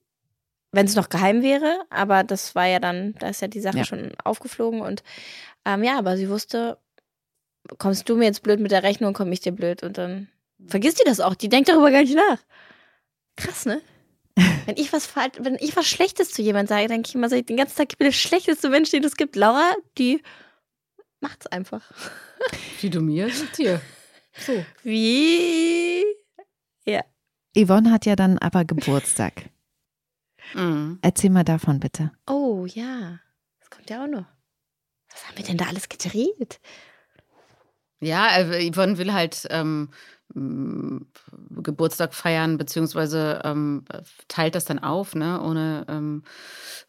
wenn es noch geheim wäre. Aber das war ja dann, da ist ja die Sache ja. schon aufgeflogen. Und ähm, ja, aber sie wusste, kommst du mir jetzt blöd mit der Rechnung, komm ich dir blöd. Und dann vergisst die das auch. Die denkt darüber gar nicht nach. Krass, ne? <laughs> wenn ich was wenn ich was Schlechtes zu jemandem sage, denke ich immer, so, den ganzen Tag, ich bin der schlechteste Mensch, den es gibt. Laura, die macht's einfach. <laughs> Wie du mir sind hier. So. Wie? Ja. Yvonne hat ja dann aber Geburtstag. <laughs> Mhm. Erzähl mal davon bitte. Oh ja, das kommt ja auch noch. Was haben wir denn da alles gedreht? Ja, äh, Yvonne will halt ähm, Geburtstag feiern, beziehungsweise ähm, teilt das dann auf, ne? Ohne ähm,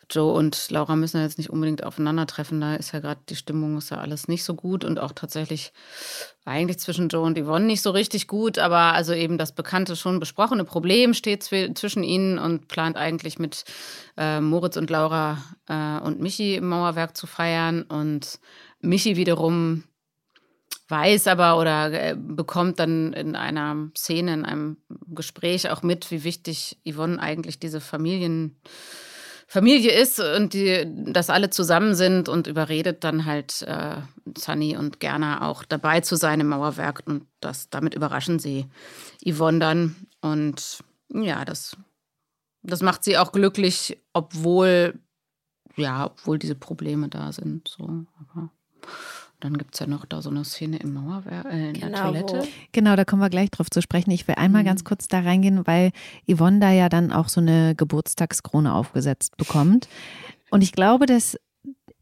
Joe und Laura müssen ja jetzt nicht unbedingt aufeinandertreffen. Da ist ja gerade die Stimmung, ist ja alles nicht so gut und auch tatsächlich eigentlich zwischen Joe und Yvonne nicht so richtig gut, aber also eben das bekannte, schon besprochene Problem steht zwischen ihnen und plant eigentlich mit äh, Moritz und Laura äh, und Michi im Mauerwerk zu feiern und Michi wiederum weiß aber oder äh, bekommt dann in einer Szene, in einem Gespräch auch mit, wie wichtig Yvonne eigentlich diese Familien, Familie ist und die, dass alle zusammen sind und überredet dann halt äh, Sunny und Gerner auch dabei zu sein im Mauerwerk und das, damit überraschen sie Yvonne dann und ja, das, das macht sie auch glücklich, obwohl, ja, obwohl diese Probleme da sind, so, aber dann gibt es ja noch da so eine Szene im Mauerwerk, äh, in genau, der Toilette. Wo? Genau, da kommen wir gleich drauf zu sprechen. Ich will einmal mhm. ganz kurz da reingehen, weil Yvonne da ja dann auch so eine Geburtstagskrone aufgesetzt bekommt. Und ich glaube, dass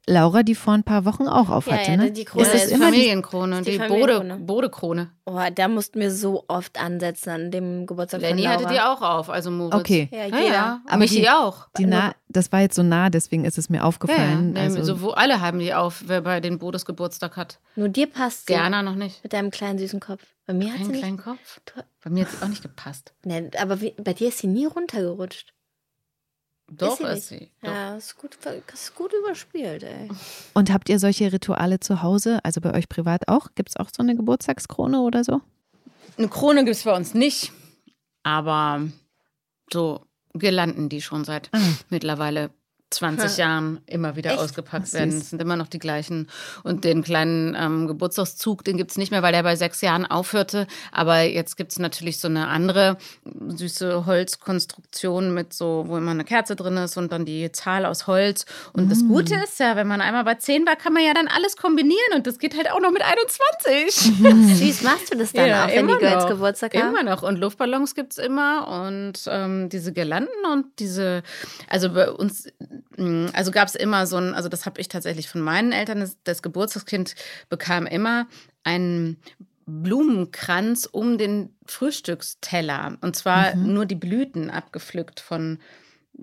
Laura, die vor ein paar Wochen auch auf Ja, hatte, ja, ne? die Krone ist ist es die immer die, Familienkrone, die die, Familienkrone. Bode, Bodekrone. Oh, da mussten wir so oft ansetzen an dem Geburtstag Lenny von Laura. hatte die auch auf, also Moritz. Okay. Ja, Ja, jeder. ja. Aber Michi die- auch. die nah, das war jetzt so nah, deswegen ist es mir Ja, ja. aufgefallen. Nee, also, so, wo alle haben die auf, wer bei den Bodes Geburtstag hat. Nur dir passt sie. Gerner noch nicht. Mit deinem kleinen süßen Kopf. Bei mir hat sie nicht. kleinen Kopf. Du- Bei mir hat sie auch nicht gepasst. Nee, aber wie, bei dir ist sie nie runtergerutscht. Doch, sie ist sie. Doch. Ja, ist gut, ist gut überspielt, ey. Und habt ihr solche Rituale zu Hause, also bei euch privat auch? Gibt es auch so eine Geburtstagskrone oder so? Eine Krone gibt es bei uns nicht, aber so Girlanden, die schon seit Ah. mittlerweile 20 Jahren immer wieder Echt? ausgepackt werden. Es sind immer noch die gleichen. Und den kleinen ähm, Geburtstagszug, den gibt es nicht mehr, weil der bei sechs Jahren aufhörte. Aber jetzt gibt es natürlich so eine andere süße Holzkonstruktion mit so, wo immer eine Kerze drin ist und dann die Zahl aus Holz. Und das Gute ist ja, wenn man einmal bei 10 war, kann man ja dann alles kombinieren und das geht halt auch noch mit 21. <laughs> Süß machst du das dann Ja, auch, wenn die immer Girls noch. Geburtstag haben? Immer noch. Und Luftballons gibt es immer und ähm, diese Girlanden und diese, also bei uns, also gab es immer so ein, also das habe ich tatsächlich von meinen Eltern, das, das Geburtstagskind bekam immer einen Blumenkranz um den Frühstücksteller. Und zwar nur die Blüten abgepflückt von,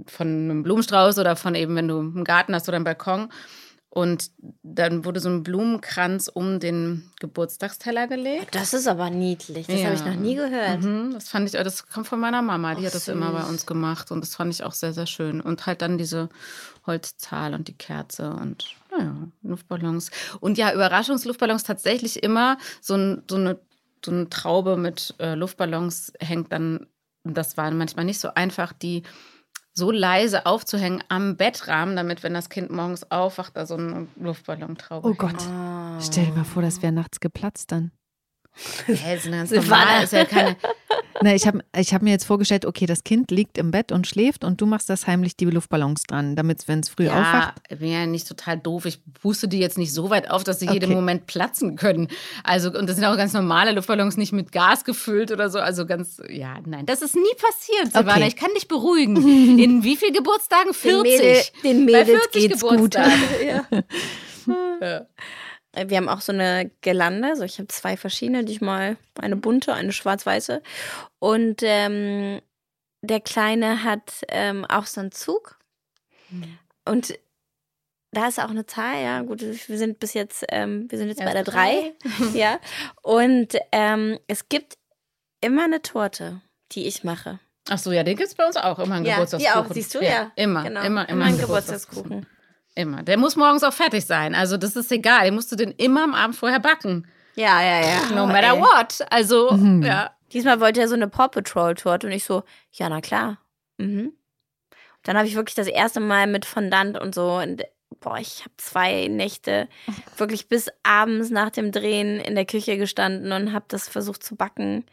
von einem Blumenstrauß oder von eben, wenn du einen Garten hast oder einen Balkon. Und dann wurde so ein Blumenkranz um den Geburtstagsteller gelegt. Das ist aber niedlich. Das Ja. habe ich noch nie gehört. Mhm, das fand ich, das kommt von meiner Mama, die Ach, hat das immer bei süß. uns gemacht und das fand ich auch sehr, sehr schön. Und halt dann diese Holzzahl und die Kerze und naja, Luftballons. Und ja, Überraschungsluftballons tatsächlich immer so, ein, so, eine, so eine Traube mit äh, Luftballons hängt dann, das war manchmal nicht so einfach, die so leise aufzuhängen am Bettrahmen, damit, wenn das Kind morgens aufwacht, da so eine Luftballontraube Oh Gott. Ah. Stell dir mal vor, das wäre nachts geplatzt dann. Hä, ist ganz ist ja keine, <laughs> Na, ich habe ich hab mir jetzt vorgestellt, okay, das Kind liegt im Bett und schläft und du machst das heimlich die Luftballons dran, damit, wenn es früh ja, aufwacht. ich bin ja nicht total doof. Ich puste die jetzt nicht so weit auf, dass sie jeden Okay. Moment platzen können. Also, und das sind auch ganz normale Luftballons, nicht mit Gas gefüllt oder so. Also ganz, ja, nein, das ist nie passiert, Silvana. Okay. Ich kann dich beruhigen. <laughs> In wie vielen Geburtstagen? Den, 40. Mädel, den Bei Mädels 40 geht's gut. Geburtstagen. <laughs> Ja. Äh, Wir haben auch so eine Girlande. Also ich habe zwei verschiedene, die ich mal, eine bunte, eine schwarz-weiße. Und ähm, der Kleine hat ähm, auch so einen Zug. Und da ist auch eine Zahl, ja. Gut, wir sind bis jetzt, ähm, wir sind jetzt bei Erst der drei. <laughs> ja. Und ähm, es gibt immer eine Torte, die ich mache. Ach so, ja, den gibt es bei uns auch. Immer einen Ja, Geburtstagskuchen. die auch, siehst du, ja. Immer, Genau. immer, immer, immer einen ein Geburtstagskuchen. Immer. Der muss morgens auch fertig sein. Also, das ist egal. Den musst du den immer am Abend vorher backen. Ja, ja, ja. No Oh, matter ey. what. Also, Mhm. ja. Diesmal wollte er so eine Paw Patrol Torte und ich so, ja, na klar. Mhm. Dann habe ich wirklich das erste Mal mit Fondant und so und boah, ich habe zwei Nächte wirklich bis abends nach dem Drehen in der Küche gestanden und habe das versucht zu backen.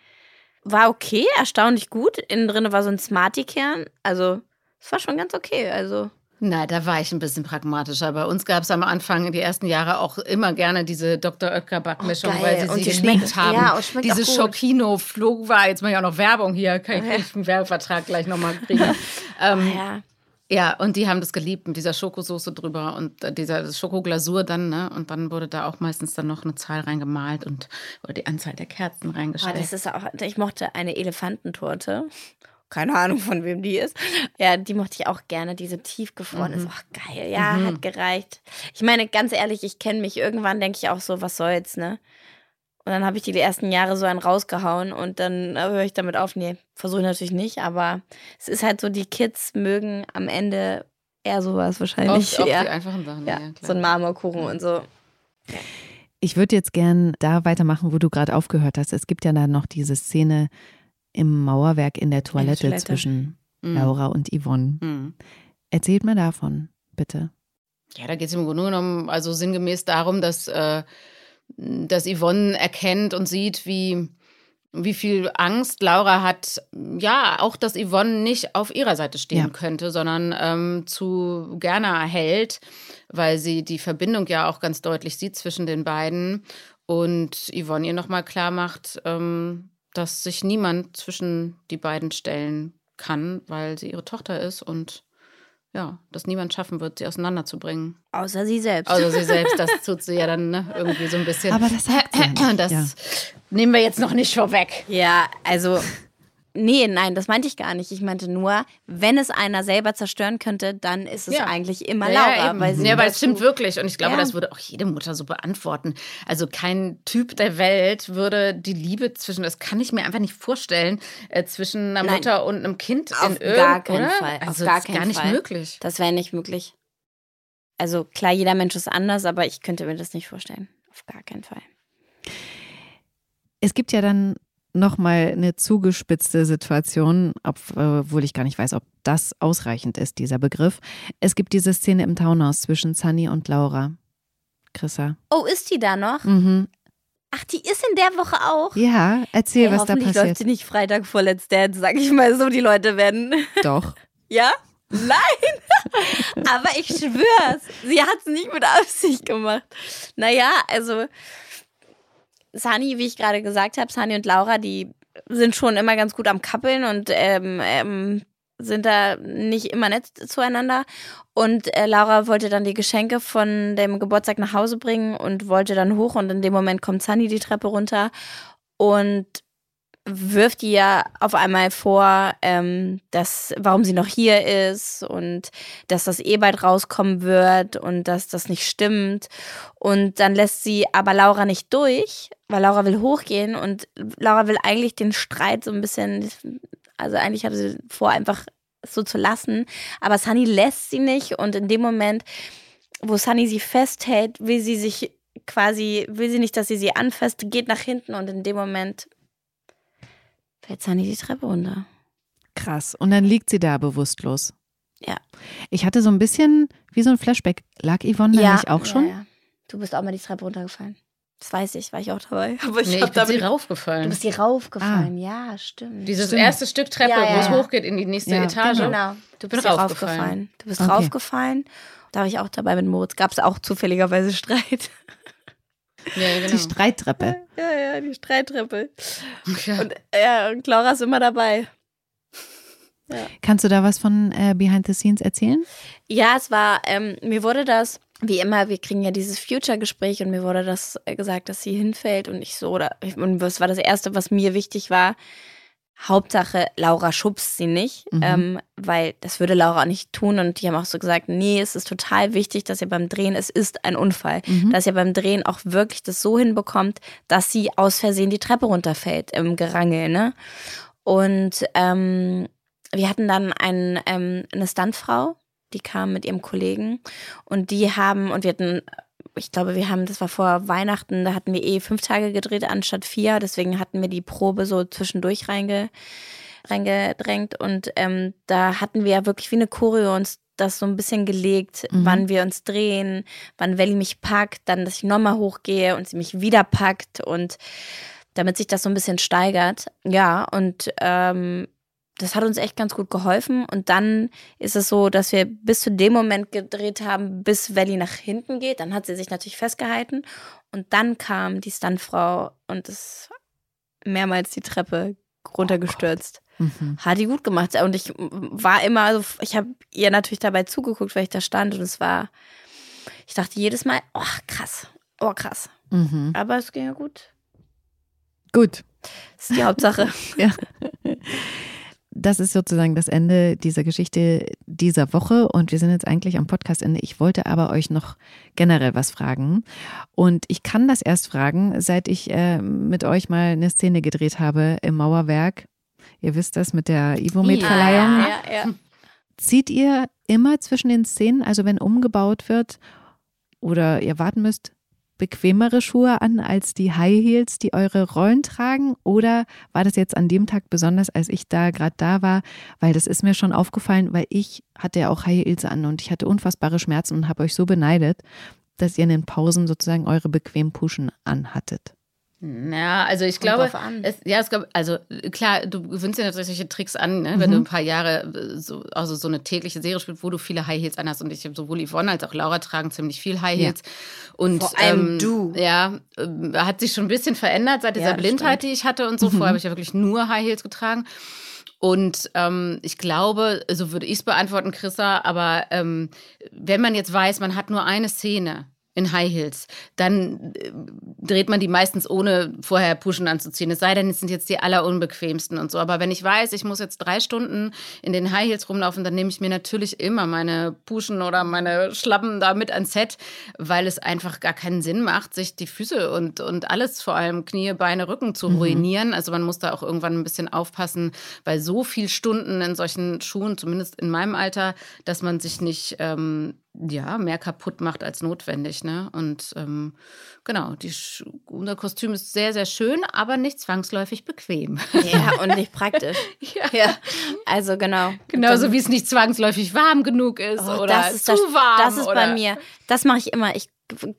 War okay, erstaunlich gut. Innen drin war so ein Smarty-Kern. Also, es war schon ganz okay. Also, Na, da war ich ein bisschen pragmatischer. Bei uns gab es am Anfang die ersten Jahre auch immer gerne diese Dr. Oetker Backmischung, Oh, weil sie Und sie die geliebt schmeckt- haben. ja, und schmeckt diese. Schokino flog war, jetzt mache ich auch noch Werbung hier, kann ich Ja. einen Werbevertrag gleich nochmal kriegen. <laughs> ähm, ja. ja, und die haben das geliebt mit dieser Schokosoße drüber und äh, dieser Schokoglasur dann, ne? Und dann wurde da auch meistens dann noch eine Zahl reingemalt und oder die Anzahl der Kerzen Oh, reingestellt. das ist auch, ich mochte eine Elefantentorte. Keine Ahnung, von wem die ist. Ja, die mochte ich auch gerne. Diese tiefgefroren ist auch geil. Ja, hat gereicht. Ich meine, ganz ehrlich, ich kenne mich. Irgendwann denke ich auch so, was soll's, ne? Und dann habe ich die, die ersten Jahre so einen rausgehauen und dann äh, höre ich damit auf. Nee, versuche ich natürlich nicht, aber es ist halt so, die Kids mögen am Ende eher sowas wahrscheinlich. oft, oft ja. die einfachen Sachen. ja, klar. so ein Marmorkuchen und so. Ich würde jetzt gern da weitermachen, wo du gerade aufgehört hast. Es gibt ja dann noch diese Szene im Mauerwerk in der Toilette, Toilette. zwischen Mhm. Laura und Yvonne. Mhm. Erzählt mir davon, bitte. Ja, da geht es im Grunde genommen also sinngemäß darum, dass, äh, dass Yvonne erkennt und sieht, wie, wie viel Angst Laura hat. Ja, auch, dass Yvonne nicht auf ihrer Seite stehen Ja. könnte, sondern ähm, zu Gerner hält, weil sie die Verbindung ja auch ganz deutlich sieht zwischen den beiden. Und Yvonne ihr nochmal klar macht, ähm, dass sich niemand zwischen die beiden stellen kann, weil sie ihre Tochter ist und ja, das niemand schaffen wird, sie auseinanderzubringen. Außer sie selbst. Außer sie selbst, das <laughs> tut sie ja dann ne, irgendwie so ein bisschen. Aber das sagt sie ja nicht, das ja. nehmen wir jetzt noch nicht vorweg. Ja, also. Nee, nein, das meinte ich gar nicht. Ich meinte nur, wenn es einer selber zerstören könnte, dann ist es Ja. eigentlich immer Ja, Laura. eben. weil sie ja, weil es stimmt wirklich. Und ich glaube, Ja. das würde auch jede Mutter so beantworten. Also kein Typ der Welt würde die Liebe zwischen, das kann ich mir einfach nicht vorstellen, äh, zwischen einer Nein. Mutter und einem Kind Auf in gar keinen oder? Fall. Auf Also gar das ist gar keinen nicht Fall. möglich. Das wäre nicht möglich. Also klar, jeder Mensch ist anders, aber ich könnte mir das nicht vorstellen. Auf gar keinen Fall. Es gibt ja dann nochmal eine zugespitzte Situation, äh, obwohl ich gar nicht weiß, ob das ausreichend ist, dieser Begriff. Es gibt diese Szene im Townhaus zwischen Sunny und Laura. Chrissa. Oh, ist die da noch? Mhm. Ach, die ist in der Woche auch. Ja, erzähl, Ey, was da hoffentlich läuft passiert. sie nicht Freitag vor Let's Dance, sag ich mal so, die Leute werden. <laughs> Doch. Ja? Nein! <laughs> Aber ich schwör's, sie hat's nicht mit Absicht gemacht. Naja, also Sani, wie ich gerade gesagt habe, Sani und Laura, die sind schon immer ganz gut am Kappeln und ähm, ähm, sind da nicht immer nett zueinander. Und äh, Laura wollte dann die Geschenke von dem Geburtstag nach Hause bringen und wollte dann hoch und in dem Moment kommt Sani die Treppe runter und wirft ihr ja auf einmal vor, ähm, dass, warum sie noch hier ist und dass das eh bald rauskommen wird und dass das nicht stimmt. Und dann lässt sie aber Laura nicht durch, weil Laura will hochgehen und Laura will eigentlich den Streit so ein bisschen, also eigentlich hatte sie vor, einfach so zu lassen. Aber Sunny lässt sie nicht und in dem Moment, wo Sunny sie festhält, will sie sich quasi, will sie nicht, dass sie sie anfasst, geht nach hinten und in dem Moment fällt Sunny die Treppe runter. Krass. Und dann liegt sie da bewusstlos. Ja. Ich hatte so ein bisschen wie so ein Flashback. Lag Yvonne da nicht auch schon? Ja, ja. Du bist auch mal die Treppe runtergefallen. Das weiß ich, war ich auch dabei. <laughs> Aber Nee, ich bin sie damit- Du raufgefallen. bist hier raufgefallen, ja, stimmt. Dieses Stimmt. erste Stück Treppe, Ja, ja, wo es ja. hochgeht in die nächste Ja, Etage. Genau. Du bist raufgefallen. Du bist Okay. raufgefallen. Da war ich auch dabei mit Moritz. Gab es auch zufälligerweise Streit. <laughs> Ja, genau. Die Streittreppe. Ja, ja, die Streittreppe. Ja. Und, ja, und Laura ist immer dabei. Kannst du da was von äh, Behind the Scenes erzählen? Ja, es war, ähm, mir wurde das, wie immer, wir kriegen ja dieses Future-Gespräch und mir wurde das äh, gesagt, dass sie hinfällt und ich so, oder, und das war das Erste, was mir wichtig war. Hauptsache, Laura schubst sie nicht, Mhm. ähm, weil das würde Laura auch nicht tun. Und die haben auch so gesagt, nee, es ist total wichtig, dass ihr beim Drehen, es ist ein Unfall, Mhm. dass ihr beim Drehen auch wirklich das so hinbekommt, dass sie aus Versehen die Treppe runterfällt im Gerangel, ne? Und ähm, wir hatten dann ein, ähm, eine Stuntfrau, die kam mit ihrem Kollegen und die haben, und wir hatten, ich glaube, wir haben, das war vor Weihnachten, da hatten wir eh fünf Tage gedreht anstatt vier, deswegen hatten wir die Probe so zwischendurch reinge, reingedrängt und ähm, da hatten wir ja wirklich wie eine Choreo uns das so ein bisschen gelegt, Mhm. wann wir uns drehen, wann Welli mich packt, dann, dass ich nochmal hochgehe und sie mich wieder packt und damit sich das so ein bisschen steigert. Ja, und ähm, das hat uns echt ganz gut geholfen. Und dann ist es so, dass wir bis zu dem Moment gedreht haben, bis Welli nach hinten geht. Dann hat sie sich natürlich festgehalten. Und dann kam die Stuntfrau und ist mehrmals die Treppe runtergestürzt. Mhm. Hat die gut gemacht. Und ich war immer, also ich habe ihr natürlich dabei zugeguckt, weil ich da stand. Und es war, ich dachte jedes Mal, oh krass, oh krass. Mhm. Aber es ging ja gut. Gut. Das ist die Hauptsache. <laughs> Ja. <laughs> Das ist sozusagen das Ende dieser Geschichte dieser Woche und wir sind jetzt eigentlich am Podcastende. Ich wollte aber euch noch generell was fragen und ich kann das erst fragen, seit ich äh, mit euch mal eine Szene gedreht habe im Mauerwerk. Ihr wisst das mit der Ivomed-Verleihung. Ja, ja, ja. Zieht ihr immer zwischen den Szenen, also wenn umgebaut wird oder ihr warten müsst, bequemere Schuhe an als die High Heels, die eure Rollen tragen? Oder war das jetzt an dem Tag besonders, als ich da gerade da war? Weil das ist mir schon aufgefallen, weil ich hatte ja auch High Heels an und ich hatte unfassbare Schmerzen und habe euch so beneidet, dass ihr in den Pausen sozusagen eure bequemen Puschen anhattet. Ja, also ich Kommt glaube, es, ja, es gab, also klar, du gewöhnst dir natürlich solche Tricks an, ne? wenn Mhm. du ein paar Jahre äh, so, also so eine tägliche Serie spielst, wo du viele High Heels anhast und ich habe sowohl Yvonne als auch Laura tragen ziemlich viel High Ja. Heels und Vor allem ähm, du. ja, ähm, hat sich schon ein bisschen verändert seit dieser Ja, Blindheit, die ich hatte und so. Mhm. Vorher habe ich ja wirklich nur High Heels getragen. Und ähm, ich glaube, so würde ich es beantworten, Chrissa, aber ähm, wenn man jetzt weiß, man hat nur eine Szene, in High Heels, dann äh, dreht man die meistens ohne vorher Pushen anzuziehen. Es sei denn, es sind jetzt die allerunbequemsten und so. Aber wenn ich weiß, ich muss jetzt drei Stunden in den High Heels rumlaufen, dann nehme ich mir natürlich immer meine Pushen oder meine Schlappen da mit ans Set, weil es einfach gar keinen Sinn macht, sich die Füße und, und alles, vor allem Knie, Beine, Rücken zu mhm. ruinieren. Also man muss da auch irgendwann ein bisschen aufpassen, weil so viele Stunden in solchen Schuhen, zumindest in meinem Alter, dass man sich nicht ähm, ja, mehr kaputt macht als notwendig. Ne? Und ähm, genau, die unser Kostüm ist sehr, sehr schön, aber nicht zwangsläufig bequem. Ja, und nicht praktisch. <laughs> ja. ja. Also genau. Genauso wie es nicht zwangsläufig warm genug ist oh, oder ist zu das, warm. Das ist oder? bei mir. Das mache ich immer. Ich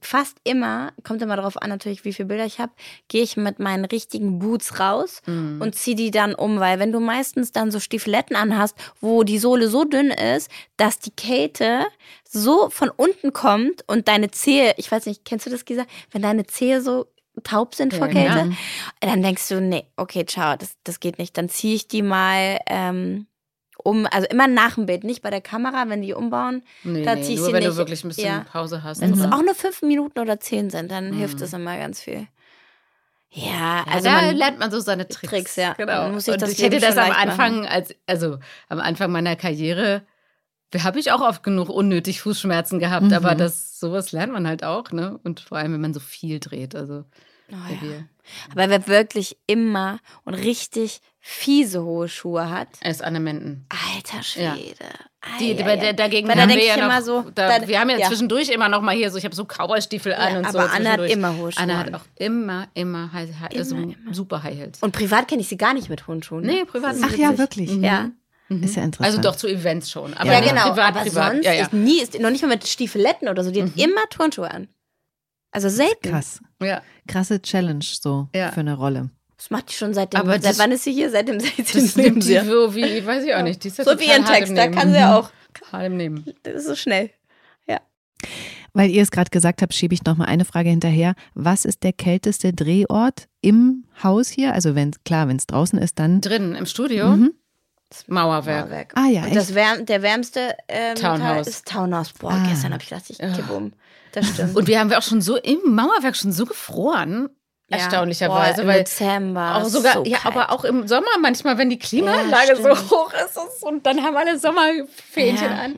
fast immer, kommt immer darauf an natürlich, wie viele Bilder ich habe, gehe ich mit meinen richtigen Boots raus mhm. und ziehe die dann um, weil wenn du meistens dann so Stiefeletten anhast, wo die Sohle so dünn ist, dass die Kälte so von unten kommt und deine Zehe, ich weiß nicht, kennst du das, Gisa? Wenn deine Zehe so taub sind vor Kälte, ja. dann denkst du, nee, okay, ciao, das, das geht nicht. Dann ziehe ich die mal ähm, um, also immer nach dem Bild, nicht bei der Kamera, wenn die umbauen. Nee, da nee, ziehe ich nur sie wenn nicht. du wirklich ein bisschen ja. Pause hast. Wenn es auch nur fünf Minuten oder zehn sind, dann mhm. hilft es immer ganz viel. Ja, also ja, da man, lernt man so seine Tricks. Tricks ja. Genau. Und ich hätte das am Anfang, als, also am Anfang meiner Karriere, habe ich auch oft genug unnötig Fußschmerzen gehabt, mhm. aber das sowas lernt man halt auch, ne? Und vor allem, wenn man so viel dreht, also. Oh, ja. Aber wer wirklich immer und richtig fiese hohe Schuhe hat. Er ist Anne Menden. Alter Schwede. Ja. Die, die, der, dagegen Weil haben wir ja noch, so, da, dann, wir haben ja, ja, zwischendurch immer noch mal hier so, ich habe so Cowboystiefel an und aber so. Aber Anne hat immer hohe Schuhe. Anne hat auch immer, immer, high, high, immer, so immer. super High Heels. Und privat kenne ich sie gar nicht mit hohen Schuhen. Nee, privat Ach ja, wirklich? Mhm. Ja. Mhm. Ist ja interessant. Also doch zu Events schon. Aber ja, genau. Privat, aber privat. sonst ja, ja. nie, ist noch nicht mal mit Stiefeletten oder so. Die mhm. hat immer Turnschuhe an. Also selten. Krass. Ja. Krasse Challenge so ja. für eine Rolle. Das macht die schon seit dem, Aber seit wann ist sie hier? Seit dem 16. Das nimmt sie so wie, weiß ich auch nicht. <laughs> so wie ihren Text, da kann sie auch. <laughs> Hart im Nehmen. Das ist so schnell. Ja. Weil ihr es gerade gesagt habt, schiebe ich noch mal eine Frage hinterher. Was ist der kälteste Drehort im Haus hier? Also wenn klar, wenn es draußen ist, dann drin im Studio. Mhm. Mauerwerk. Mauerwerk. Ah ja. Und das wärm, der wärmste ähm, Townhouse. ist Townhouse. Boah, ah. gestern habe ich gedacht, ich kippe um. Das stimmt. Und wir haben auch schon so im Mauerwerk schon so gefroren. Ja, erstaunlicherweise, boah, weil Dezember auch sogar so ja, aber auch im Sommer manchmal, wenn die Klimaanlage ja, so hoch ist und dann haben alle Sommerfähnchen ja. an.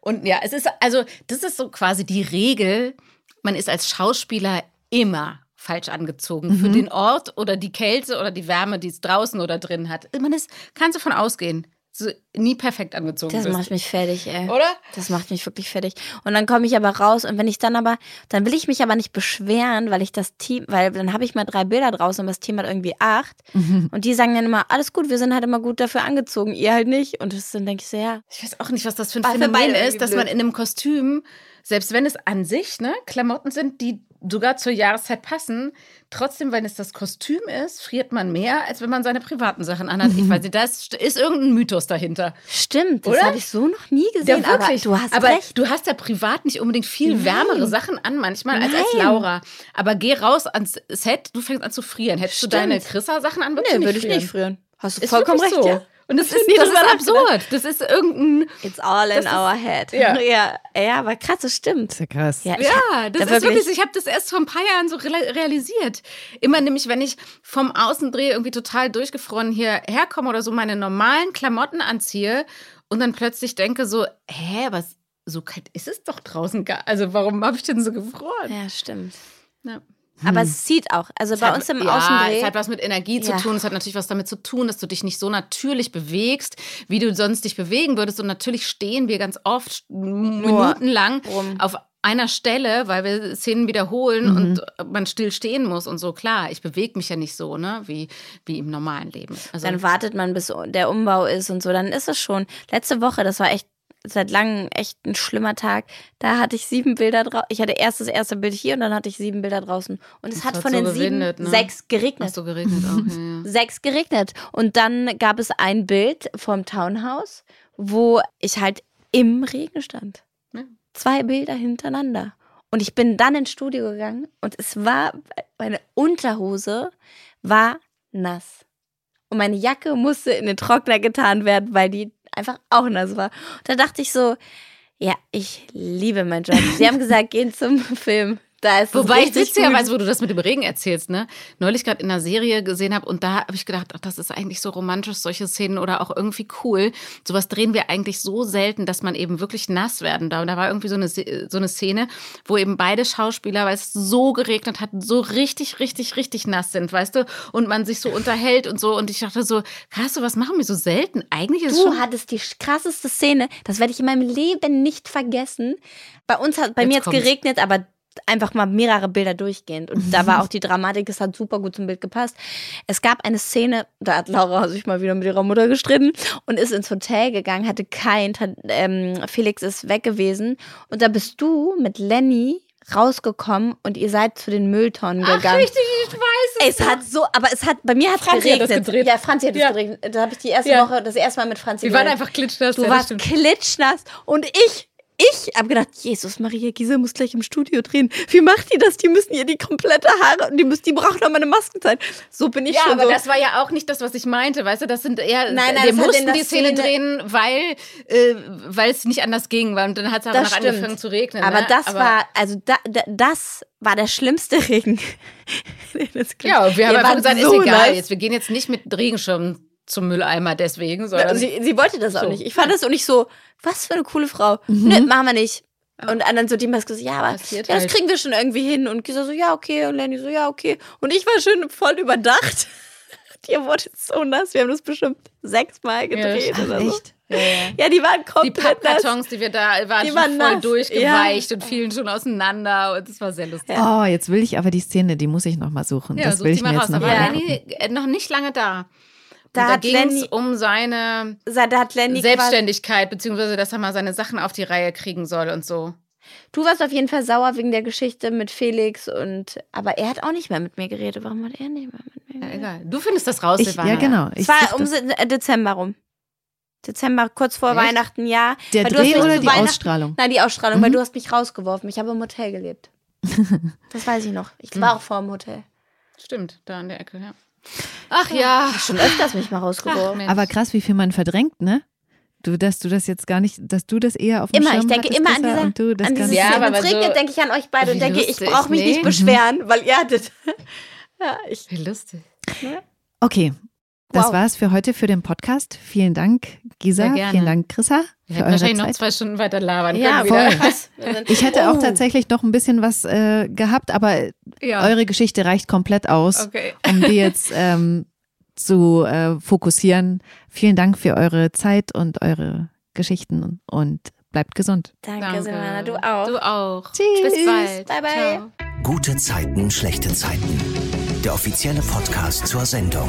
Und ja, es ist also das ist so quasi die Regel. Man ist als Schauspieler immer falsch angezogen mhm. für den Ort oder die Kälte oder die Wärme, die es draußen oder drin hat. Man ist, kannst von ausgehen so nie perfekt angezogen das bist. Das macht mich fertig, ey. Oder? Das macht mich wirklich fertig. Und dann komme ich aber raus und wenn ich dann aber, dann will ich mich aber nicht beschweren, weil ich das Team, weil dann habe ich mal drei Bilder draußen und das Team hat irgendwie acht. Mhm. Und die sagen dann immer, alles gut, wir sind halt immer gut dafür angezogen, ihr halt nicht. Und das, dann denke ich so, ja. Ich weiß auch nicht, was das für ein Phänomen ist, dass man in einem Kostüm, selbst wenn es an sich, ne, Klamotten sind, die sogar zur Jahreszeit passen. Trotzdem, wenn es das Kostüm ist, friert man mehr, als wenn man seine privaten Sachen anhat. Mhm. Ich weiß nicht, da ist, ist irgendein Mythos dahinter. Stimmt, das habe ich so noch nie gesehen. Ja, wirklich. Aber du hast aber recht. Du hast ja privat nicht unbedingt viel Nein. wärmere Sachen an manchmal als als Laura. Aber geh raus ans Set, du fängst an zu frieren. Hättest Stimmt. du deine Chrissa-Sachen an, würdest nee, würde ich nicht frieren. Hast du ist vollkommen recht, so. ja. Und das <laughs> ist, das ist absurd. Das ist irgendein. It's all in our head. Ja. <laughs> ja. ja, aber krass, das stimmt. Das ist ja krass. Ja, ja das da ist wirklich, ich habe das erst vor ein paar Jahren so realisiert. Immer nämlich, wenn ich vom Außendreh irgendwie total durchgefroren hierher komme oder so meine normalen Klamotten anziehe und dann plötzlich denke so, hä, was, so kalt ist es doch draußen gar. Also warum habe ich denn so gefroren? Ja, stimmt. Ja. Aber hm. es sieht auch. Also es bei hat, uns im ja, Außendreh. Es hat was mit Energie zu ja. tun. Es hat natürlich was damit zu tun, dass du dich nicht so natürlich bewegst, wie du sonst dich bewegen würdest. Und natürlich stehen wir ganz oft minutenlang auf einer Stelle, weil wir Szenen wiederholen mhm. und man still stehen muss und so. Klar, ich bewege mich ja nicht so, ne, wie, wie im normalen Leben. Also dann wartet man, bis der Umbau ist und so. Dann ist es schon. Letzte Woche, das war echt seit langem echt ein schlimmer Tag. Da hatte ich sieben Bilder drauf. Ich hatte erst das erste Bild hier und dann hatte ich sieben Bilder draußen. Und es das hat, von so den sieben ne? sechs geregnet. Hast du geregnet auch, ja, ja. Sechs geregnet. Und dann gab es ein Bild vom Townhouse, wo ich halt im Regen stand. Ja. Zwei Bilder hintereinander. Und ich bin dann ins Studio gegangen und es war, meine Unterhose war nass. und meine Jacke musste in den Trockner getan werden, weil die einfach auch nass war. Und da dachte ich so, ja, ich liebe meinen Job. Sie haben gesagt, gehen zum <laughs> Film. Wobei ich witzigerweise, wo du das mit dem Regen erzählst, ne, neulich gerade in einer Serie gesehen habe und da habe ich gedacht, ach, das ist eigentlich so romantisch, solche Szenen oder auch irgendwie cool. Sowas drehen wir eigentlich so selten, dass man eben wirklich nass werden darf. Und da war irgendwie so eine, so eine Szene, wo eben beide Schauspieler, weil es so geregnet hat, so richtig, richtig, richtig nass sind, weißt du? Und man sich so unterhält und so. Und ich dachte so, krass, was machen wir so selten? Eigentlich ist es Du hattest die krasseste Szene, das werde ich in meinem Leben nicht vergessen. Bei uns hat, bei Jetzt mir jetzt kommt's. geregnet, aber einfach mal mehrere Bilder durchgehend. Und da war <laughs> auch die Dramatik, es hat super gut zum Bild gepasst. Es gab eine Szene, da hat Laura sich mal wieder mit ihrer Mutter gestritten und ist ins Hotel gegangen, hatte kein, ähm, Felix ist weg gewesen. Und da bist du mit Lenny rausgekommen und ihr seid zu den Mülltonnen gegangen. richtig, ich weiß Es hat so, aber es hat, bei mir hat es geregnet. Ja, Franzi hat es Ja. geregnet. Da habe ich die erste Ja. Woche, das erste Mal mit Franzi Wir waren einfach klitschnass. Du ja, warst stimmt. klitschnass und ich, ich habe gedacht, Jesus Maria Giese muss gleich im Studio drehen. Wie macht die das? Die müssen ihr die komplette Haare und die müssen, die brauchen noch mal eine Maskenzeit. So bin ich Ja, schon aber so. das war ja auch nicht das, was ich meinte, weißt du, das sind eher, Nein, nein, wir mussten die Szene, Szene- drehen, weil, äh, weil es nicht anders ging, und dann hat es aber noch stimmt. angefangen zu regnen. aber ne? das war, also da, da, das war der schlimmste Regen. <laughs> Das klingt- ja, wir haben einfach gesagt, so ist egal, nass. jetzt, wir gehen jetzt nicht mit Regenschirm zum Mülleimer deswegen, sondern Sie, sie wollte das auch So. nicht. Ich fand das auch nicht so, was für eine coole Frau. Nö, machen wir nicht. Und dann so die Maske so, ja, aber ja, das halt. kriegen wir schon irgendwie hin. Und Gisa so, ja, okay. Und Lenny so, ja, okay. Und ich war schön voll überdacht. <laughs> Ihr wurdet so nass. Wir haben das bestimmt sechsmal gedreht Ja, oder so. Echt? Ja, die waren die komplett nass. Pappkartons, die wir da waren, Die schon waren voll nass. durchgeweicht und fielen schon auseinander und es war sehr lustig. Oh, jetzt will ich aber die Szene, die muss ich noch mal suchen. Ja, das such will die ich mal mir raus. jetzt noch Ja. angucken. Lenny äh, noch nicht lange da. Da da hat ging es Lenny- um seine Da hat Lenny quasi, Selbstständigkeit, beziehungsweise dass er mal seine Sachen auf die Reihe kriegen soll und so. Du warst auf jeden Fall sauer wegen der Geschichte mit Felix und aber er hat auch nicht mehr mit mir geredet. Warum hat er nicht mehr mit mir Ja, geredet? egal. Du findest das raus, Ich, Silvana. ja, genau. Ich Es war um das. Äh, Dezember rum. Dezember, kurz vor Echt? Weihnachten, ja. Der Weil du hast Dreh oder die Weihnachten- Ausstrahlung? Nein, die Ausstrahlung, weil Mhm. du hast mich rausgeworfen. Ich habe im Hotel gelebt. <laughs> das weiß ich noch. Ich war auch vor dem Hotel. Stimmt, da an der Ecke, ja. Ach ja. Schon öfters mich mal rausgeworfen. Aber krass, wie viel man verdrängt, ne? Du, dass du das jetzt gar nicht, dass du das eher auf dem Immer, Schirm ich denke immer an Tessa, diese, und du das an dieses. Ja, ja, aber Wenn es so- regnet, denke ich an euch beide und denke, ich lustig, brauche mich nee. nicht beschweren, weil <laughs> ihr hattet. ja, ich. Wie lustig. Okay, das Wow. war's für heute für den Podcast. Vielen Dank, Gisa. Sehr gerne. Vielen Dank, Chrissa, Wir hätten wahrscheinlich noch Zeit. zwei Stunden weiter labern Ja, können. voll. <laughs> Ich hätte auch Oh. tatsächlich noch ein bisschen was äh, gehabt, aber Ja. eure Geschichte reicht komplett aus, Okay. um die <laughs> jetzt ähm, zu äh, fokussieren. Vielen Dank für eure Zeit und eure Geschichten und bleibt gesund. Danke, Silvana, du auch. Du auch. Tschüss. Bis bald. Bye, bye. Ciao. Gute Zeiten, schlechte Zeiten. Der offizielle Podcast zur Sendung.